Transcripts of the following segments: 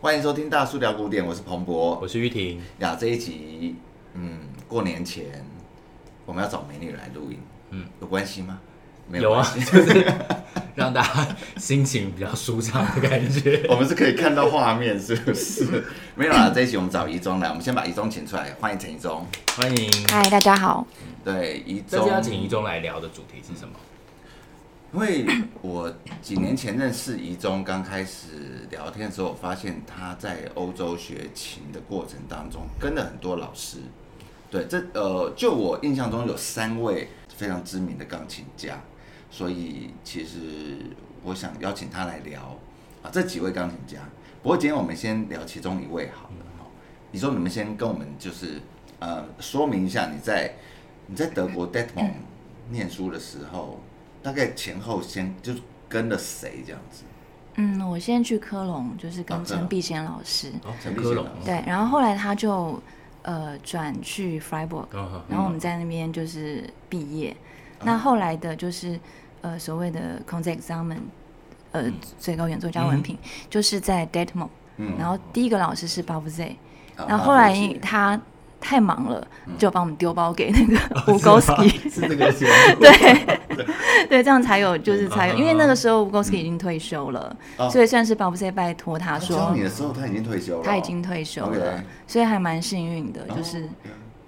欢迎收听大叔聊古典，我是彭博，我是玉婷。呀，这一集，嗯，过年前我们要找美女来录音，嗯，有关系吗？没有，有啊，就是 让大家心情比较舒畅的感觉。我们是可以看到画面，是不是？没有啦，这一集我们找一中来，我们先把一中请出来，欢迎陈一中，欢迎。嗨，大家好。对，一中。这次要请一中来聊的主题是什么？因为我几年前认识宜中，刚开始聊天的时候，我发现他在欧洲学琴的过程当中跟了很多老师。对，这呃，就我印象中有三位非常知名的钢琴家，所以其实我想邀请他来聊啊这几位钢琴家。不过今天我们先聊其中一位好了。好，宜中你们先跟我们就是呃说明一下你在你在德国 Detmold 念书的时候。大概前后先就跟了谁这样子？嗯，我先去科隆，就是跟陈碧贤老师。哦，陈必先老师。对，然后后来他就呃转去 Freiburg，哦，然后我们在那边就是毕业。嗯、那后来的就是呃所谓的 Konzertexamen 呃、嗯、最高原作家文凭，嗯、就是在 Detmold。嗯。然后第一个老师是 Bavuzet，然后后来他。太忙了，就帮我们丢包给那个 Ugoski，。是这个对对，这样才有，就是才有，因为那个时候吴高斯基已经退休了，所以算是巴布塞拜托他说。教你的时候他已经退休了。他已经退休了，所以还蛮幸运的，就是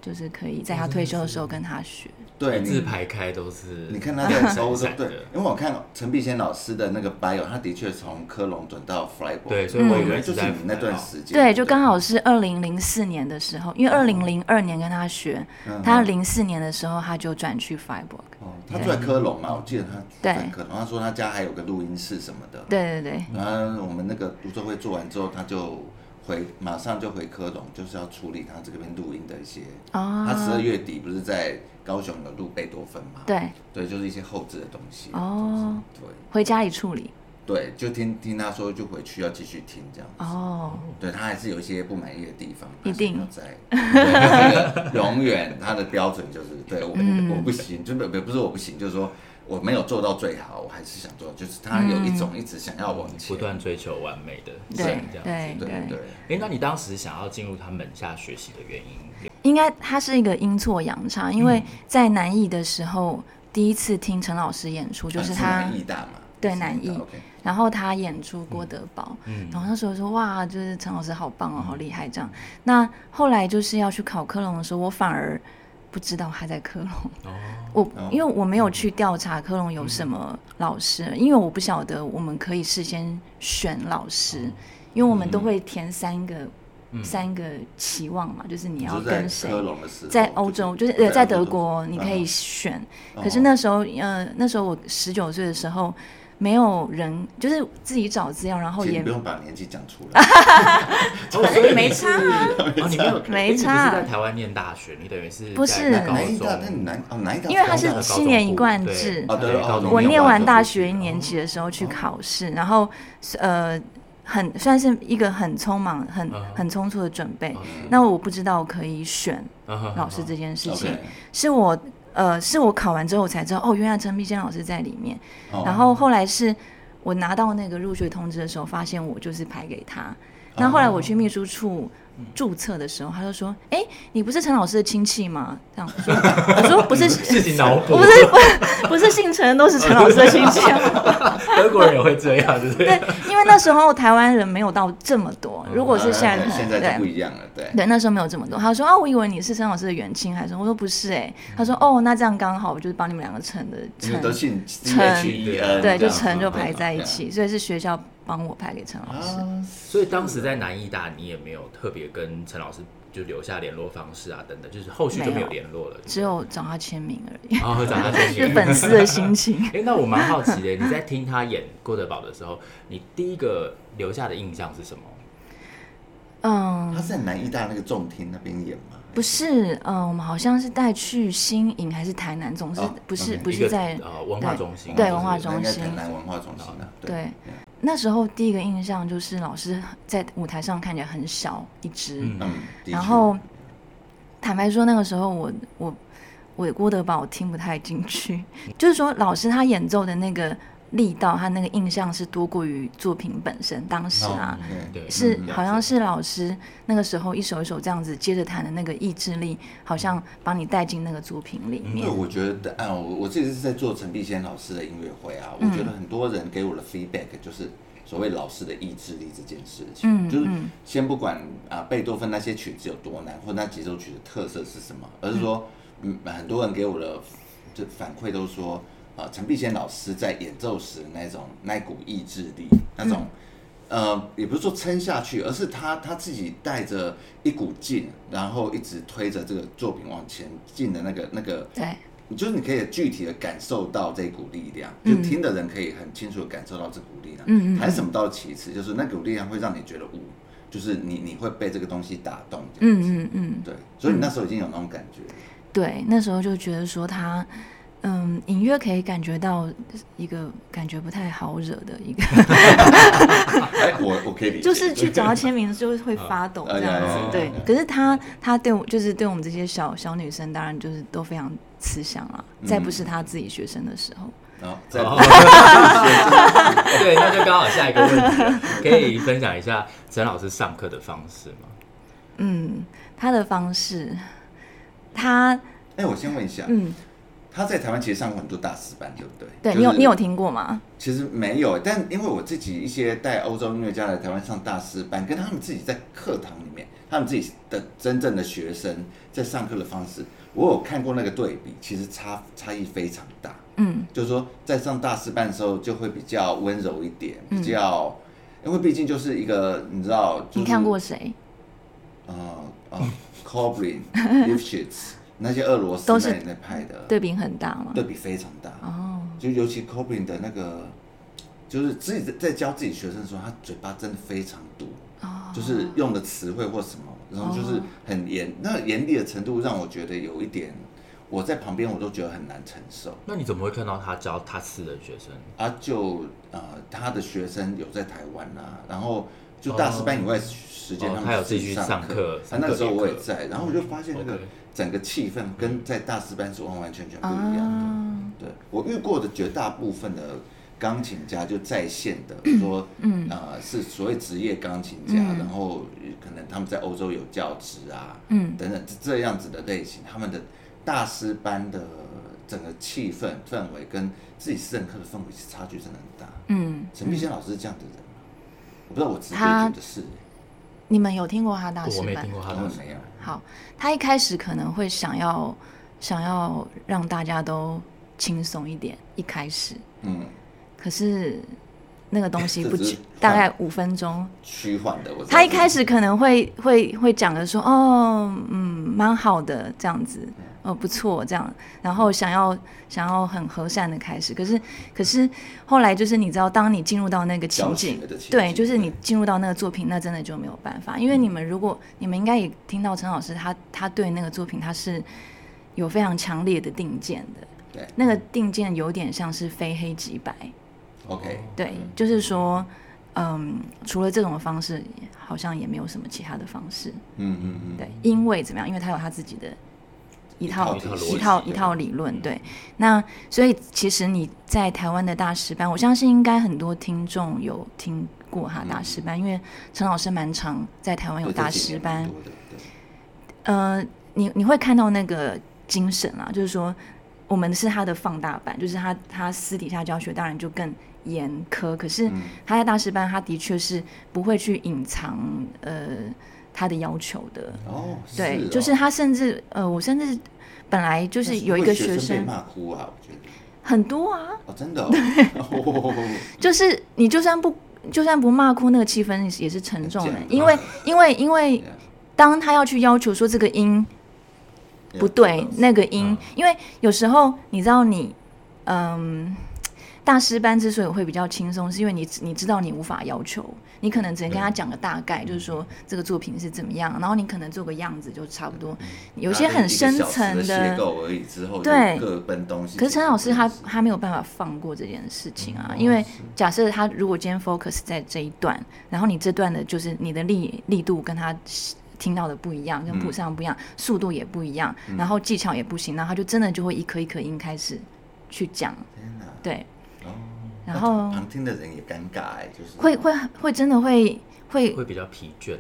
就是可以在他退休的时候跟他学。对，字排开都是。你看他在欧洲，对，因为我看陈必先老师的那个 bio，他的确从科隆转到 Freiburg，对，所以我以为就是你那段时间。对，就刚好是二零零四年的时候，因为二零零二年跟他学，他零四年的时候他就转去 Freiburg。哦，他住在科隆嘛，我记得他在科隆，他说他家还有个录音室什么的。对对对。然后我们那个读书会做完之后，他就。回马上就回科隆，就是要处理他这边录音的一些。哦。他十二月底不是在高雄有录贝多芬吗？对。对，就是一些后置的东西。哦。对。回家里处理。对，就听听他说，就回去要继续听这样子。哦。对，他还是有一些不满意的地方。一定。在。对，永远他的标准就是对我我不行，就不不是我不行，就是说。我没有做到最好，我还是想做，就是他有一种一直想要往前，不断追求完美的，对这样子，对对对。哎，那你当时想要进入他门下学习的原因？应该他是一个阴错阳差，因为在南艺的时候，第一次听陈老师演出，就是他南艺大嘛，对南艺，然后他演出郭德堡，然后那时候说哇，就是陈老师好棒哦，好厉害这样。那后来就是要去考科隆的时候，我反而。不知道他在科隆，我因为我没有去调查科隆有什么老师，因为我不晓得我们可以事先选老师，因为我们都会填三个三个期望嘛，就是你要跟谁，在欧洲就是呃在德国你可以选，可是那时候呃那时候我十九岁的时候。没有人，就是自己找资料，然后也不用把年纪讲出来，所以没差啊，你没有没差。在台湾念大学，你等于是不是。哪一大？那你哪哦哪一大？因为他是七年一贯制，我念完大学一年级的时候去考试，然后呃很算是一个很匆忙、很很匆促的准备。那我不知道可以选老师这件事情，是我。呃，是我考完之后我才知道，哦，原来陈碧坚老师在里面。Oh. 然后后来是我拿到那个入学通知的时候，发现我就是排给他。那后来我去秘书处注册的时候，他就说：“哎、欸，你不是陈老师的亲戚吗？”这样说，我说：“不是，自己脑补，不是，不是，不是姓陈都是陈老师的亲戚。”德国人也会这样，对不对？对，因为那时候台湾人没有到这么多。如果是现在，现在就不一样了，对。对，那时候没有这么多。他说：“啊，我以为你是陈老师的远亲，还是？”我说：“不是。”哎，他说：“哦，那这样刚好，我就是帮你们两个陈的陈，陈对，就陈就排在一起，所以是学校。”帮我拍给陈老师，啊，所以当时在南艺大，你也没有特别跟陈老师就留下联络方式啊，等等，就是后续就没有联络了，只有找他签名而已。哦，找他签名，是粉丝的心情。哎，那我蛮好奇的，你在听他演郭德宝的时候，你第一个留下的印象是什么？嗯，他是在南艺大那个重厅那边演吗？不是，嗯，我们好像是带去新营还是台南，总是不是不是在呃文化中心，对文化中心，台南文化中心的，对。那时候第一个印象就是老师在舞台上看起来很小一只，嗯，然后坦白说那个时候我我我郭德宝我听不太进去，就是说老师他演奏的那个力道，他那个印象是多过于作品本身。当时啊，哦、对对是、嗯、好像是老师那个时候一首一首这样子接着弹的那个意志力，好像把你带进那个作品里面。因为我觉得，啊，我我这次是在做陈碧仙老师的音乐会啊，我觉得很多人给我的 feedback 就是所谓老师的意志力这件事情，嗯、就是先不管啊贝多芬那些曲子有多难，或那几首曲的特色是什么，而是说，嗯，很多人给我的就反馈都说。啊，陈碧仙老师在演奏时那种那股意志力，那种，呃，也不是说撑下去，而是他他自己带着一股劲，然后一直推着这个作品往前进的那个那个，对，就是你可以具体的感受到这股力量，就听的人可以很清楚的感受到这股力量。嗯嗯，谈什么到其次，就是那股力量会让你觉得，呜，就是你你会被这个东西打动。嗯嗯嗯，对，所以你那时候已经有那种感觉。对，那时候就觉得说他。嗯，隐约可以感觉到一个感觉不太好惹的一个哎，我我可以理解，就是去找他签名就会发抖这样子，对。可是他他对我就是对我们这些小小女生，当然就是都非常慈祥了。再不是他自己学生的时候，然后再对，那就刚好下一个问题，可以分享一下陈老师上课的方式吗？嗯，他的方式，他哎，我先问一下，嗯。他在台湾其实上过很多大师班，对不对？对，你有你有听过吗？其实没有，但因为我自己一些带欧洲音乐家来台湾上大师班，跟他们自己在课堂里面，他们自己的真正的学生在上课的方式，我有看过那个对比，其实差差异非常大。嗯，就是说在上大师班的时候就会比较温柔一点，比较，因为毕竟就是一个你知道，你看过谁？啊啊，Kobrin、Lifshitz 那些俄罗斯那那派的对比很大吗？对比非常大哦，就尤其 Kobrin 的那个，就是自己在教自己学生的时候，他嘴巴真的非常毒哦，就是用的词汇或什么，然后就是很严，那严厉的程度让我觉得有一点，我在旁边我都觉得很难承受。那你怎么会看到他教他私的学生？啊，就呃，他的学生有在台湾啊，然后就大师班以外时间他们有自己去上课，啊，那时候我也在，然后我就发现那个。整个气氛跟在大师班是完完全全不一样的。啊、对，我遇过的绝大部分的钢琴家就在线的，说，嗯，呃，是所谓职业钢琴家，嗯、然后可能他们在欧洲有教职啊，嗯，等等这样子的类型，他们的大师班的整个气氛氛围跟自己私人课的氛围是差距真的很大。嗯，陈碧仙老师是这样的人吗？我不知道，我直接觉得是。你们有听过他大师班？我没听过他大师班。好，他一开始可能会想要想要让大家都轻松一点，一开始，嗯，可是那个东西不 止大概五分钟，虚幻的。他一开始可能会会会讲的说，哦，嗯，蛮好的这样子。哦，不错，这样，然后想要想要很和善的开始，可是可是后来就是你知道，当你进入到那个情景，对，就是你进入到那个作品，那真的就没有办法，因为你们如果你们应该也听到陈老师他他对那个作品他是有非常强烈的定见的，对，那个定见有点像是非黑即白，OK，对，就是说，嗯，除了这种方式，好像也没有什么其他的方式，嗯嗯嗯，对，因为怎么样？因为他有他自己的。一套一套一套理论，对。那所以其实你在台湾的大师班，我相信应该很多听众有听过哈大师班，因为陈老师蛮常在台湾有大师班。呃，你你会看到那个精神啊，就是说我们是他的放大版，就是他他私底下教学当然就更严苛，可是他在大师班，他的确是不会去隐藏呃。他的要求的。哦，对，就是他甚至呃，我甚至本来就是有一个学生骂哭啊，我觉得。很多啊，哦，真的，就是你就算不就算不骂哭，那个气氛也是沉重的，因为因为因为当他要去要求说这个音不对，那个音，因为有时候你知道你嗯。大师班之所以会比较轻松，是因为你你知道你无法要求，你可能只能跟他讲个大概，就是说这个作品是怎么样，然后你可能做个样子就差不多。有些很深层的结构而已，之后，对。各奔东西，可是陈老师他他没有办法放过这件事情啊，因为假设他如果今天 focus 在这一段，然后你这段的就是你的力力度跟他听到的不一样，跟谱上不一样，速度也不一样，然后技巧也不行，然后他就真的就会一颗一颗音开始去讲，对。然后旁听的人也尴尬哎，就是会会会真的会会会比较疲倦。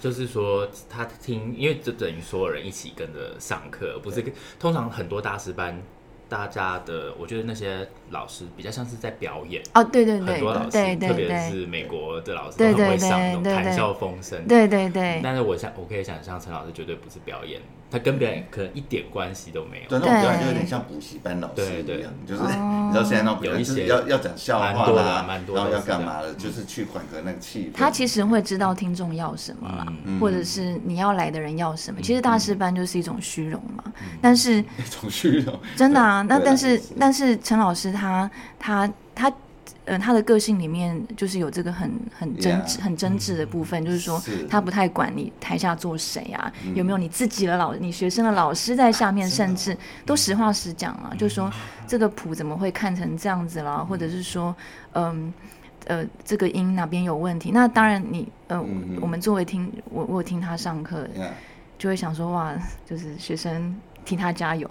就是说他听，因为就等于所有人一起跟着上课，不是通常很多大师班。大家的，我觉得那些老师比较像是在表演哦，对对对，很多老师，特别是美国的老师，都很会上那种谈笑风生，对对对。但是我想，我可以想象陈老师绝对不是表演。他跟别人可能一点关系都没有，对，那种表演就有点像补习班老师一样，就是你知道现在那种有一些要要讲笑话啦，然后要干嘛的，就是去缓和那个气氛。他其实会知道听众要什么啦，或者是你要来的人要什么。其实大师班就是一种虚荣嘛，但是 一种虚荣，真的啊。那但是但是陈老师他他他。嗯，他的个性里面就是有这个很很真挚、很真挚的部分，就是说他不太管你台下坐谁啊，有没有你自己的老、你学生的老师在下面，甚至都实话实讲啊，就是说这个谱怎么会看成这样子啦，或者是说，嗯呃这个音哪边有问题？那当然你呃我们作为听我我听他上课，就会想说哇，就是学生。替他加油，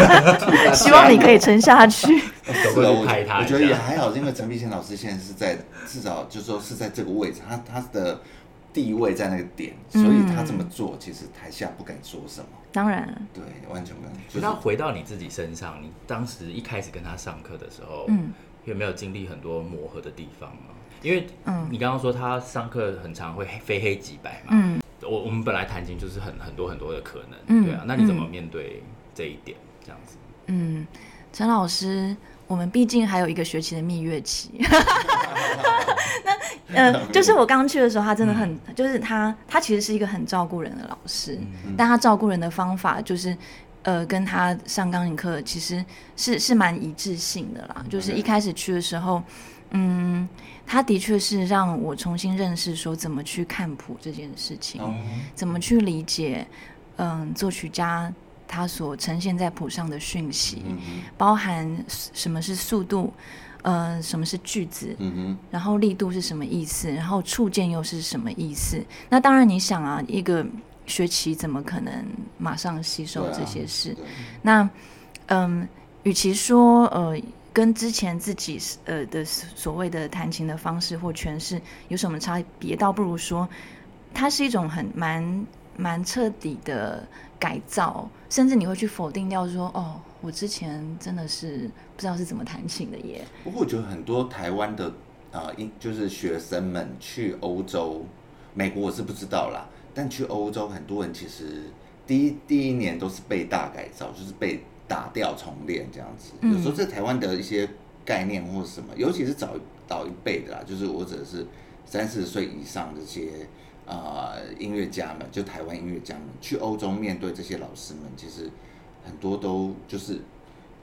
希望你可以撑下去。是啊，我我觉得也还好，因为陈必先老师现在是在至少就是说是在这个位置，他他的地位在那个点，所以他这么做，其实台下不敢说什么。当然，对，完全不敢。那回到你自己身上，你当时一开始跟他上课的时候，嗯，有没有经历很多磨合的地方啊？因为，嗯，你刚刚说他上课很常会非黑即白嘛，嗯。我我们本来弹琴就是很很多很多的可能，嗯、对啊，那你怎么面对这一点？这样子，嗯，陈老师，我们毕竟还有一个学期的蜜月期，那呃，就是我刚去的时候，他真的很，嗯、就是他他其实是一个很照顾人的老师，但他照顾人的方法就是，呃，跟他上钢琴课其实是是蛮一致性的啦，嗯、就是一开始去的时候，嗯。他的确是让我重新认识说怎么去看谱这件事情，怎么去理解，嗯，作曲家他所呈现在谱上的讯息，包含什么是速度，呃，什么是句子，然后力度是什么意思，然后触键又是什么意思？那当然，你想啊，一个学期怎么可能马上吸收这些事？那，嗯，与其说呃。跟之前自己呃的所谓的弹琴的方式或诠释有什么差别？倒不如说，它是一种很蛮蛮彻底的改造，甚至你会去否定掉说，哦，我之前真的是不知道是怎么弹琴的耶。不过我觉得很多台湾的啊，因、呃、就是学生们去欧洲、美国我是不知道啦，但去欧洲很多人其实第一第一年都是被大改造，就是被。打掉重练这样子，有时候在台湾的一些概念或者什么，尤其是早早一辈的啦，就是我指的是三四十岁以上这些啊、呃、音乐家们，就台湾音乐家们去欧洲面对这些老师们，其实很多都就是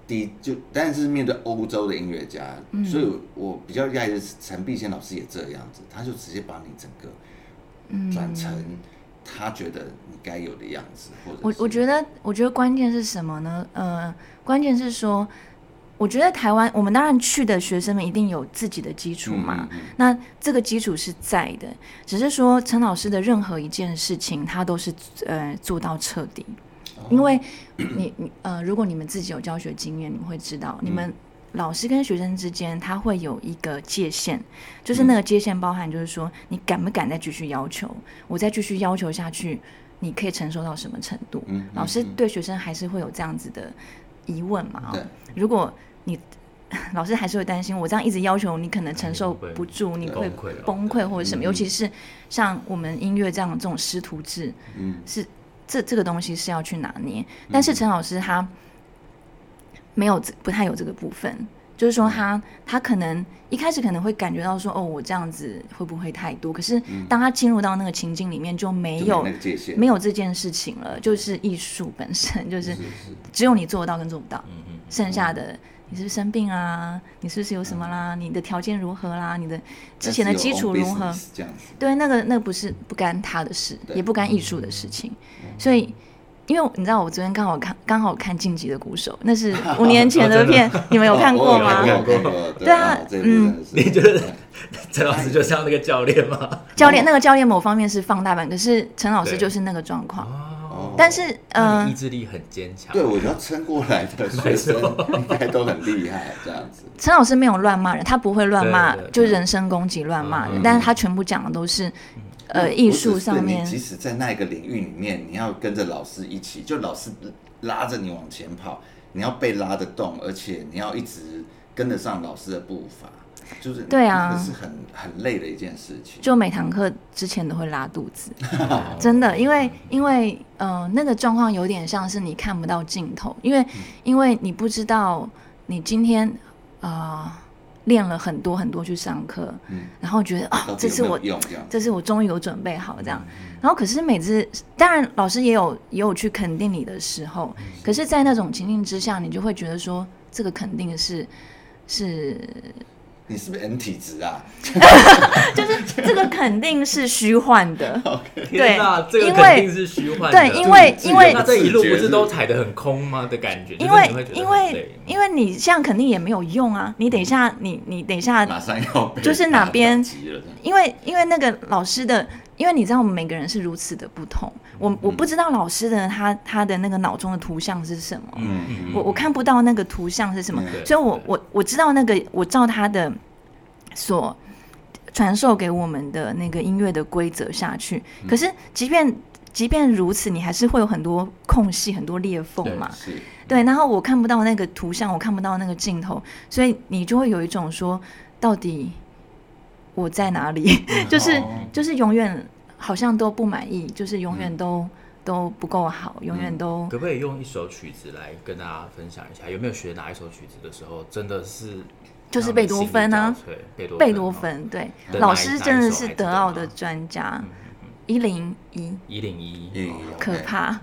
第一就，但是面对欧洲的音乐家，嗯、所以我比较讶异的是陈碧仙老师也这样子，他就直接把你整个转成。他觉得你该有的样子，或者我我觉得，我觉得关键是什么呢？呃，关键是说，我觉得台湾，我们当然去的学生们一定有自己的基础嘛，嗯嗯嗯，那这个基础是在的，只是说陈老师的任何一件事情，他都是呃做到彻底，哦、因为你你呃，如果你们自己有教学经验，你们会知道你们。老师跟学生之间，他会有一个界限，就是那个界限包含，就是说你敢不敢再继续要求，我再继续要求下去，你可以承受到什么程度？嗯嗯嗯、老师对学生还是会有这样子的疑问嘛？对如果你老师还是会担心，我这样一直要求你，可能承受不住，你会崩溃或者什么？嗯、尤其是像我们音乐这样这种师徒制，嗯，是这这个东西是要去拿捏。但是陈老师他。没有，不太有这个部分，就是说他他可能一开始可能会感觉到说，哦，我这样子会不会太多？可是当他进入到那个情境里面，就没有没，没有这件事情了，就是艺术本身 就是只有你做得到跟做不到，剩下的你是不是生病啊？你是不是有什么啦？你的条件如何啦？你的之前的基础如何？对，那个那个不是不干他的事，也不干艺术的事情，所以。因为你知道，我昨天刚好看，刚好看《晋级的鼓手》，那是 五年前的片，你们有看过吗？对啊，嗯，你觉得陈老师就像那个教练吗？教练，那个教练某方面是放大版，可是陈老师就是那个状况。但是呃，意志力很坚强。对，我觉得撑过来的学生 应该都很厉害，这样子。陈老师没有乱骂人，他不会乱骂，就人身攻击乱骂人，但是他全部讲的都是呃艺术上面。即使在那一个领域里面，你要跟着老师一起，就老师拉着你往前跑，你要被拉得动，而且你要一直跟得上老师的步伐。就是对啊，是很很累的一件事情。就每堂课之前都会拉肚子，真的，因为因为呃那个状况有点像是你看不到尽头，因为、嗯、因为你不知道你今天啊练、呃、了很多很多去上课，嗯、然后觉得啊这次我这次我终于有准备好这样，嗯、然后可是每次当然老师也有也有去肯定你的时候，嗯、可是在那种情境之下，你就会觉得说这个肯定是是。你是不是 N 体质啊？就是这个肯定是虚幻的。对，这个肯定是虚幻的。对，因为因为那这一路不是都踩得很空吗？的感觉。因为因为因为你这样肯定也没有用啊！你等一下，你你等一下，马上要就是哪边？因为因为那个老师的，因为你知道我们每个人是如此的不同。我我不知道老师的他他的那个脑中的图像是什么。嗯嗯。我我看不到那个图像是什么，所以我我我知道那个我照他的。所传授给我们的那个音乐的规则下去，可是即便即便如此，你还是会有很多空隙、很多裂缝嘛。对，然后我看不到那个图像，我看不到那个镜头，所以你就会有一种说，到底我在哪里？就是就是永远好像都不满意，就是永远都都不够好，永远都。可不可以用一首曲子来跟大家分享一下？有没有学哪一首曲子的时候，真的是？就是贝多芬啊，贝多芬，对，老师真的是德奥的专家，一零一，一零一，可怕，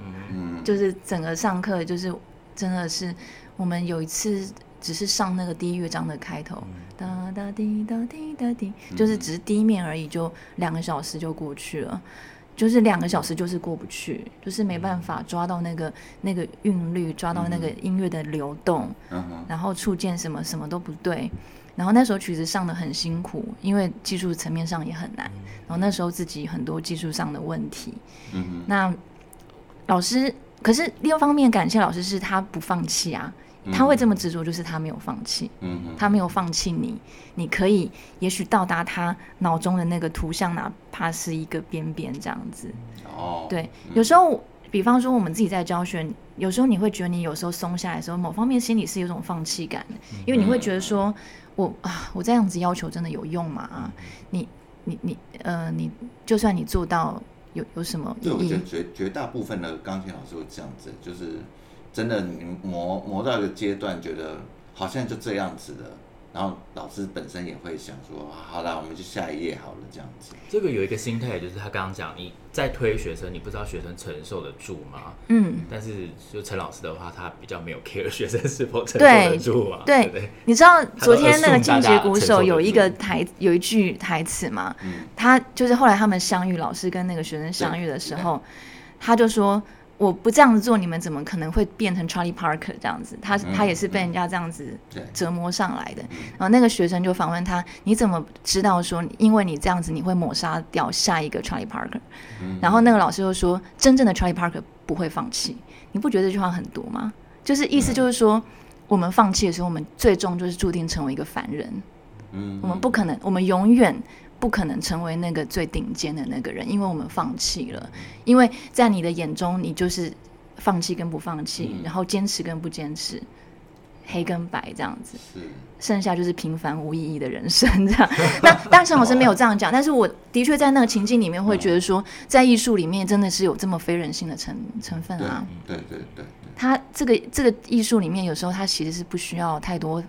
就是整个上课就是真的是，我们有一次只是上那个第一乐章的开头，哒哒滴哒滴哒滴，就是只是第一面而已，就两个小时就过去了。就是两个小时就是过不去，就是没办法抓到那个那个韵律，抓到那个音乐的流动，嗯、然后触键什么什么都不对，然后那首曲子上的很辛苦，因为技术层面上也很难，然后那时候自己很多技术上的问题，那老师，可是另一方面感谢老师是他不放弃啊。他会这么执着，就是他没有放弃，嗯、哼他没有放弃你，你可以也许到达他脑中的那个图像，哪怕是一个边边这样子。哦，对，嗯、有时候，比方说我们自己在教学，有时候你会觉得你有时候松下来的时候，某方面心里是有种放弃感的，因为你会觉得说，我啊，我这样子要求真的有用吗？啊，你你你呃，你就算你做到有有什么意义？对，我觉得绝绝大部分的钢琴老师会这样子，就是。真的，你磨磨到一个阶段，觉得好像就这样子的，然后老师本身也会想说，好了，我们就下一页好了，这样子。这个有一个心态，就是他刚刚讲，你在推学生，你不知道学生承受得住吗？嗯。但是就陈老师的话，他比较没有 care 学生是否承受得住啊。对，对，对，你知道昨天那个进阶鼓手有一个台有一句台词吗？嗯。他就是后来他们相遇，老师跟那个学生相遇的时候，他就说。我不这样子做，你们怎么可能会变成 Charlie Parker 这样子？他他也是被人家这样子折磨上来的。然后那个学生就访问他：“你怎么知道说，因为你这样子，你会抹杀掉下一个 Charlie Parker？” 然后那个老师就说：“真正的 Charlie Parker 不会放弃。”你不觉得这句话很毒吗？就是意思就是说，我们放弃的时候，我们最终就是注定成为一个凡人。嗯，我们不可能，我们永远。不可能成为那个最顶尖的那个人，因为我们放弃了。因为在你的眼中，你就是放弃跟不放弃，嗯、然后坚持跟不坚持，黑跟白这样子。是，剩下就是平凡无意义的人生这样。那当然陈老师没有这样讲，但是我的确在那个情境里面会觉得说，在艺术里面真的是有这么非人性的成成分啊。对对对，对。他这个这个艺术里面，有时候他其实是不需要太多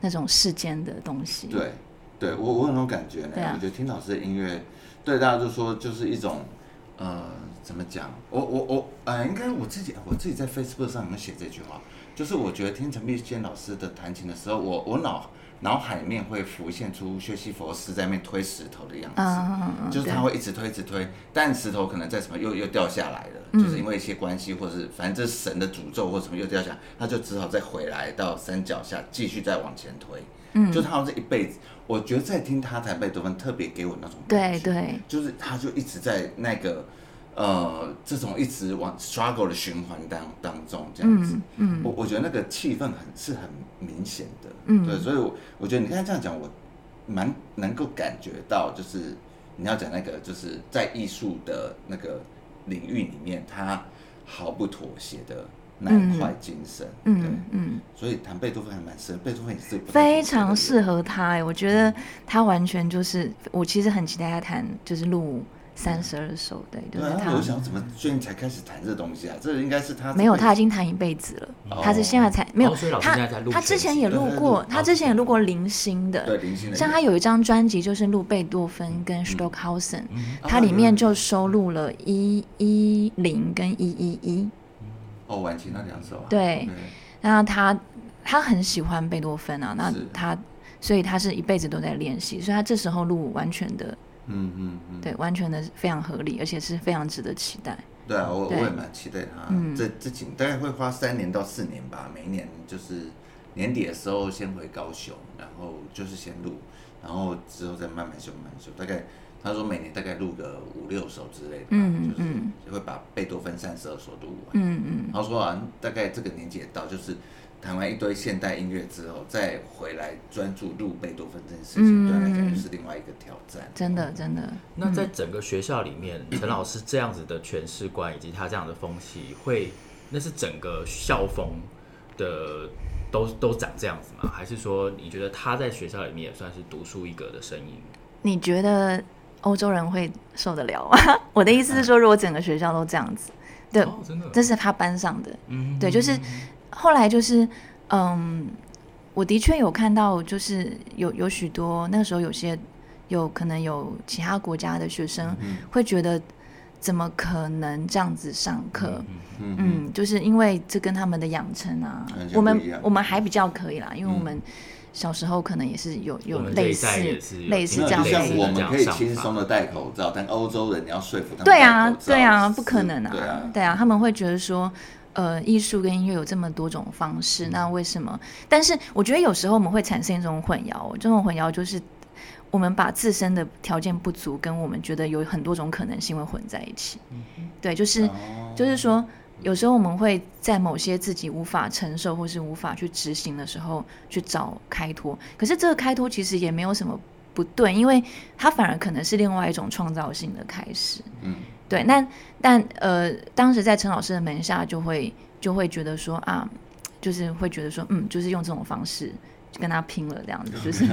那种世间的东西。对。对我，我有那种感觉呢。啊、我觉得听老师的音乐，对大家就说就是一种，呃，怎么讲？我我我，呃，应该我自己，我自己在 Facebook 上有写这句话？就是我觉得听陈碧坚老师的弹琴的时候，我我脑脑海里面会浮现出薛西佛斯在那边推石头的样子，嗯、就是他会一直推，一直推，但石头可能在什么又又掉下来了，嗯、就是因为一些关系，或者是反正这是神的诅咒或什么又掉下来，他就只好再回来到山脚下继续再往前推。嗯，就他好像这一辈子。我觉得在听他弹贝多芬，特别给我那种感觉，对对，就是他就一直在那个呃，这种一直往 struggle 的循环当当中这样子，嗯，嗯。我我觉得那个气氛很是很明显的，嗯，对，所以我我觉得你刚才这样讲，我蛮能够感觉到，就是你要讲那个，就是在艺术的那个领域里面，他毫不妥协的。那一块精神，嗯嗯，嗯，所以弹贝多芬还蛮适合，贝多芬也是非常适合他哎，我觉得他完全就是，我其实很期待他弹就是录三十二首的，对，就是他。我想怎么最近才开始弹这东西啊？这应该是他没有，他已经弹一辈子了，他是现在才没有，他他之前也录过，他之前也录过零星的，对零星的，像他有一张专辑就是录贝多芬跟 Stockhausen，他里面就收录了一一零跟一一一。哦，晚期那两首啊。对，那他他很喜欢贝多芬啊，那他所以他是一辈子都在练习，所以他这时候录完全的，嗯嗯嗯，对，完全的非常合理，而且是非常值得期待。对啊，我我也蛮期待他，这这几大概会花三年到四年吧，每一年就是年底的时候先回高雄，然后就是先录，然后之后再慢慢修慢慢修，大概。他说每年大概录个五六首之类的，嗯嗯，就是会把贝多芬三十二首录完，嗯嗯。他说啊，大概这个年纪也到，就是弹完一堆现代音乐之后，再回来专注录贝多芬这件事情，对他来讲就是另外一个挑战。真的真的。那在整个学校里面，陈老师这样子的诠释观以及他这样的风气，会那是整个校风的都都长这样子吗？还是说你觉得他在学校里面也算是独树一格的声音？你觉得？欧洲人会受得了吗？我的意思是说，如果整个学校都这样子，对，哦、这是他班上的，嗯，对，就是后来就是，嗯，我的确有看到，就是有有许多那个时候有些有可能有其他国家的学生会觉得，怎么可能这样子上课？嗯，嗯，就是因为这跟他们的养成啊，我们我们还比较可以啦，因为我们。嗯。小时候可能也是有有类似类似这样子，像我们可以轻松的戴口罩，但欧洲人你要说服他们，对啊，对啊，不可能啊，对啊，他们会觉得说，呃，艺术跟音乐有这么多种方式，那为什么？但是我觉得有时候我们会产生一种混淆，这种混淆就是我们把自身的条件不足跟我们觉得有很多种可能性会混在一起，对，就是就是说。有时候我们会在某些自己无法承受或是无法去执行的时候去找开脱，可是这个开脱其实也没有什么不对，因为它反而可能是另外一种创造性的开始。嗯，对。那但呃，当时在陈老师的门下，就会就会觉得说啊，就是会觉得说，嗯，就是用这种方式跟他拼了，这样子，就是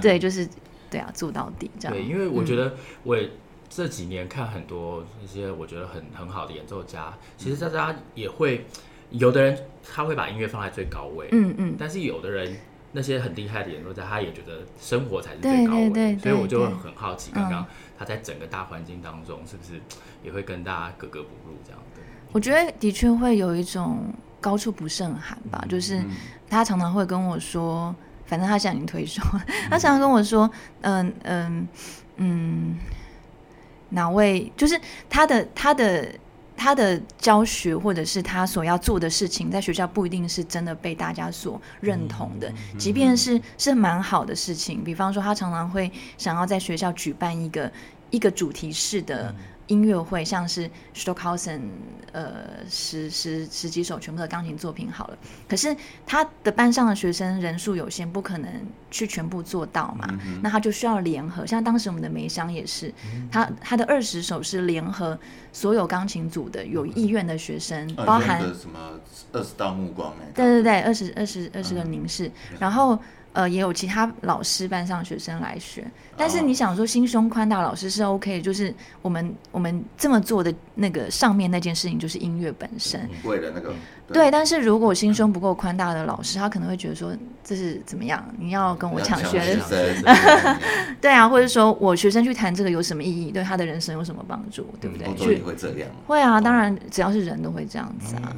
对，就是对啊，做到底这样。对，因为我觉得我也。这几年看很多一些我觉得很很好的演奏家，其实大家也会，有的人他会把音乐放在最高位，嗯嗯，但是有的人那些很厉害的演奏家，他也觉得生活才是最高位，对对对对，所以我就很好奇，刚刚他在整个大环境当中是不是也会跟大家格格不入这样的？我觉得的确会有一种高处不胜寒吧，就是他常常会跟我说，反正他向你推说，他常常跟我说，嗯嗯嗯。嗯哪位就是他的他的他的教学，或者是他所要做的事情，在学校不一定是真的被大家所认同的。即便是是蛮好的事情，比方说他常常会想要在学校举办一个一个主题式的。音乐会像是 Stockhausen，呃，十十十几首全部的钢琴作品好了，可是他的班上的学生人数有限，不可能去全部做到嘛，嗯、那他就需要联合，像当时我们的梅香也是，嗯、他他的二十首是联合所有钢琴组的有意愿的学生，嗯、包含什么二十道目光哎，对对对，二十二十二十个凝视，嗯、然后。呃，也有其他老师班上学生来学，但是你想说心胸宽大，老师是 OK，就是我们我们这么做的那个上面那件事情就是音乐本身，为了那个对，对。但是如果心胸不够宽大的老师，他可能会觉得说这是怎么样？你要跟我抢学生？对啊，或者说我学生去谈这个有什么意义？对他的人生有什么帮助？对不对？就会这样？会啊，当然只要是人都会这样子啊。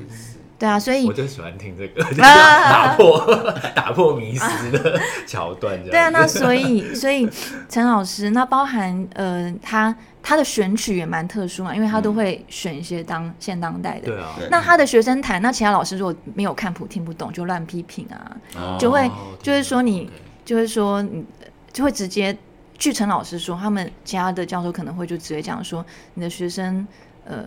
对啊，所以我就喜欢听这个，打破 打破迷思的桥段。对啊，那所以所以陈老师，那包含呃，他他的选曲也蛮特殊嘛，因为他都会选一些当现当代的。对啊。那他的学生弹，那其他老师如果没有看谱听不懂，就乱批评啊，就会就是说你就是说你就会直接据陈老师说，他们其他的教授可能会就直接讲说你的学生。呃。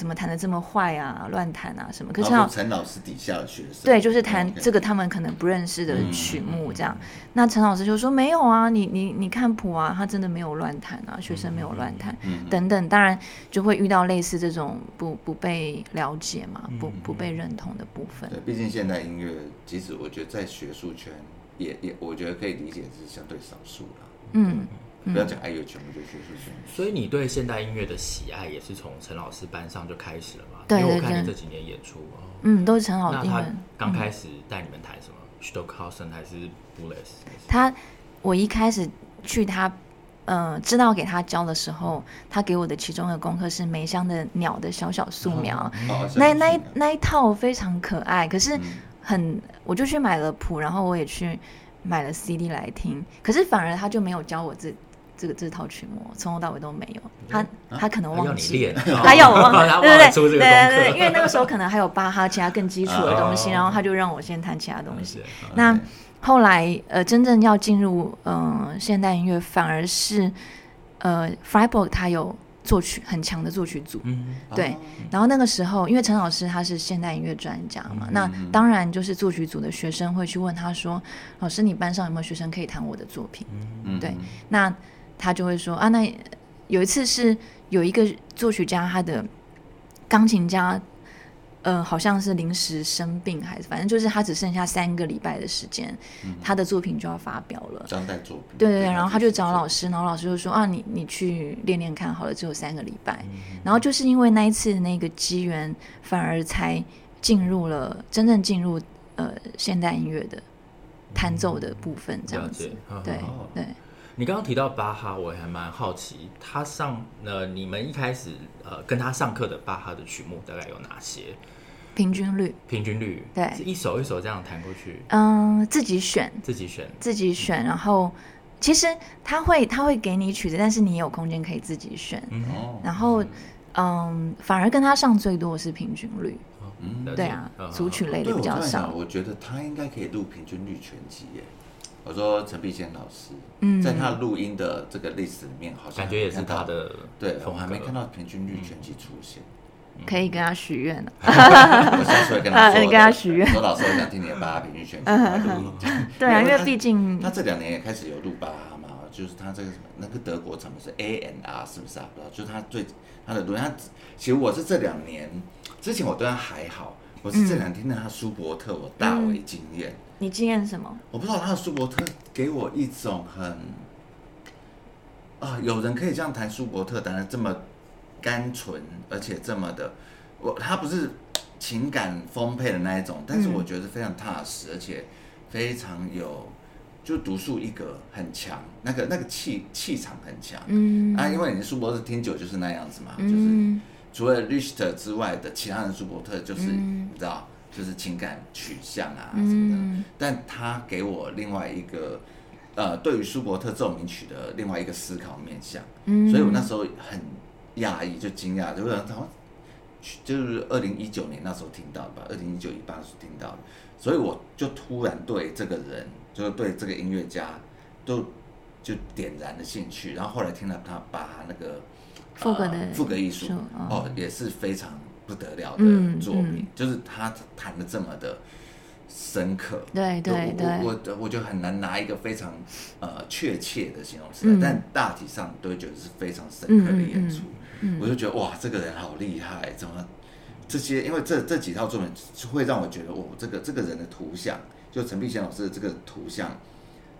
怎么弹的这么坏啊？乱弹啊什么？可是陈老师底下的学生，对，就是弹这个他们可能不认识的曲目这样。嗯、那陈老师就说没有啊，你你你看谱啊，他真的没有乱弹啊，学生没有乱弹、嗯、等等。当然就会遇到类似这种不不被了解嘛，不不被认同的部分。对，毕竟现代音乐，即使我觉得在学术圈也也，我觉得可以理解是相对少数了。嗯。不要讲爱乐全部就学术圈。所以你对现代音乐的喜爱也是从陈老师班上就开始了嘛？对，因为我看你这几年演出，嗯，都是陈老师。那他刚开始带你们弹什么？Stockhausen 还是 Boulez？他，我一开始去他，呃，知道给他教的时候，他给我的其中的功课是梅香的鸟的小小素描。那那一那一套非常可爱，可是很，我就去买了谱，然后我也去买了 CD 来听，可是反而他就没有教我这。这个这套曲目从头到尾都没有，他他可能忘记，他要我忘记，对对对对对，因为那个时候可能还有巴哈其他更基础的东西，然后他就让我先弹其他东西。那后来呃，真正要进入嗯现代音乐，反而是呃 Freiburg 他有作曲很强的作曲组，对。然后那个时候，因为陈老师他是现代音乐专家嘛，那当然就是作曲组的学生会去问他说：“老师，你班上有没有学生可以弹我的作品？”对，那。他就会说啊，那有一次是有一个作曲家，他的钢琴家，呃，好像是临时生病，还是反正就是他只剩下三个礼拜的时间，嗯、他的作品就要发表了。当代作品。对对对，然后他就找老师，然后老师就说啊，你你去练练看好了，只有三个礼拜。嗯、然后就是因为那一次那个机缘，反而才进入了真正进入呃现代音乐的弹奏的部分，这样子。嗯、对对。你刚刚提到巴哈，我还蛮好奇，他上呃，你们一开始呃跟他上课的巴哈的曲目大概有哪些？平均率，平均率，对，是一首一首这样弹过去。嗯，自己选，自己选，自己选。然后其实他会他会给你曲子，但是你有空间可以自己选。嗯，然后嗯，反而跟他上最多的是平均率。嗯，对啊，组曲类的比较少。我觉得他应该可以录平均率全集耶。我说陈碧仙老师，嗯，在他录音的这个历史里面，好像感觉也是他的。对，我还没看到平均率全集出现。可以跟他许愿了。我下次会跟他说。你跟他许愿。说老师，我想听你的巴哈平均全集录。对啊，因为毕竟他这两年也开始有录巴哈嘛，就是他这个什么那个德国厂是 A N R 是不是啊？不知道，就是他最他的录音，他其实我是这两年之前我对他还好，我是这两天听到他舒伯特，我大为惊艳。你经验什么？我不知道他的舒伯特给我一种很啊，有人可以这样谈舒伯特，弹的这么单纯，而且这么的，我他不是情感丰沛的那一种，但是我觉得非常踏实，而且非常有，就独树一格，很强，那个那个气气场很强。嗯啊，因为你舒伯特听久就是那样子嘛，就是除了 Richter 之外的其他人舒伯特，就是你知道。就是情感取向啊什么的，嗯、但他给我另外一个，呃，对于舒伯特奏鸣曲的另外一个思考面向，嗯、所以我那时候很讶异，就惊讶，就他就是二零一九年那时候听到的吧，二零一九一八时候听到的，所以我就突然对这个人，就是对这个音乐家，都就点燃了兴趣，然后后来听了他把那个副歌的副歌艺术哦，也是非常。不得了的作品，嗯嗯、就是他弹的这么的深刻，对对对，我我我就很难拿一个非常呃确切的形容词，嗯、但大体上都会觉得是非常深刻的演出。我就觉得哇，这个人好厉害，怎么这些？因为这这几套作品会让我觉得，哦，这个这个人的图像，就陈碧贤老师的这个图像。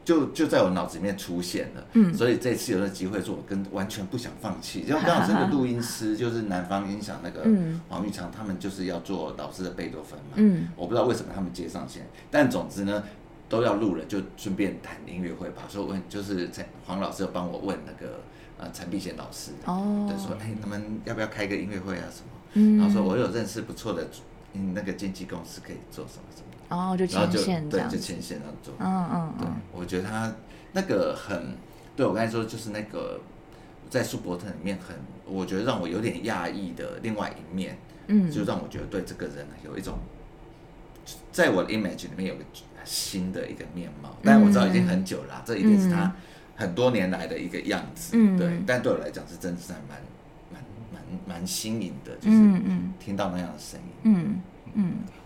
就就在我脑子里面出现了，嗯，所以这次有了机会做，我跟完全不想放弃。因为 刚好这个录音师就是南方音响那个黄玉昌，他们就是要做老师的贝多芬嘛，嗯，我不知道为什么他们接上线，但总之呢都要录了，就顺便谈音乐会吧。所以问就是陈黄老师要帮我问那个呃陈碧贤老师，哦，就说哎，他们要不要开个音乐会啊什么？嗯，然后说我有认识不错的嗯那个经纪公司可以做什么什么。哦，就牵线这样，对，就牵线那种。嗯嗯对，我觉得他那个很，对我刚才说就是那个在舒伯特里面很，我觉得让我有点讶异的另外一面，嗯，就让我觉得对这个人有一种，在我的 image 里面有个新的一个面貌。但我知道已经很久了，这一定是他很多年来的一个样子，嗯，对。但对我来讲是真的是还蛮蛮蛮蛮蛮新颖的，就是听到那样的声音。嗯嗯，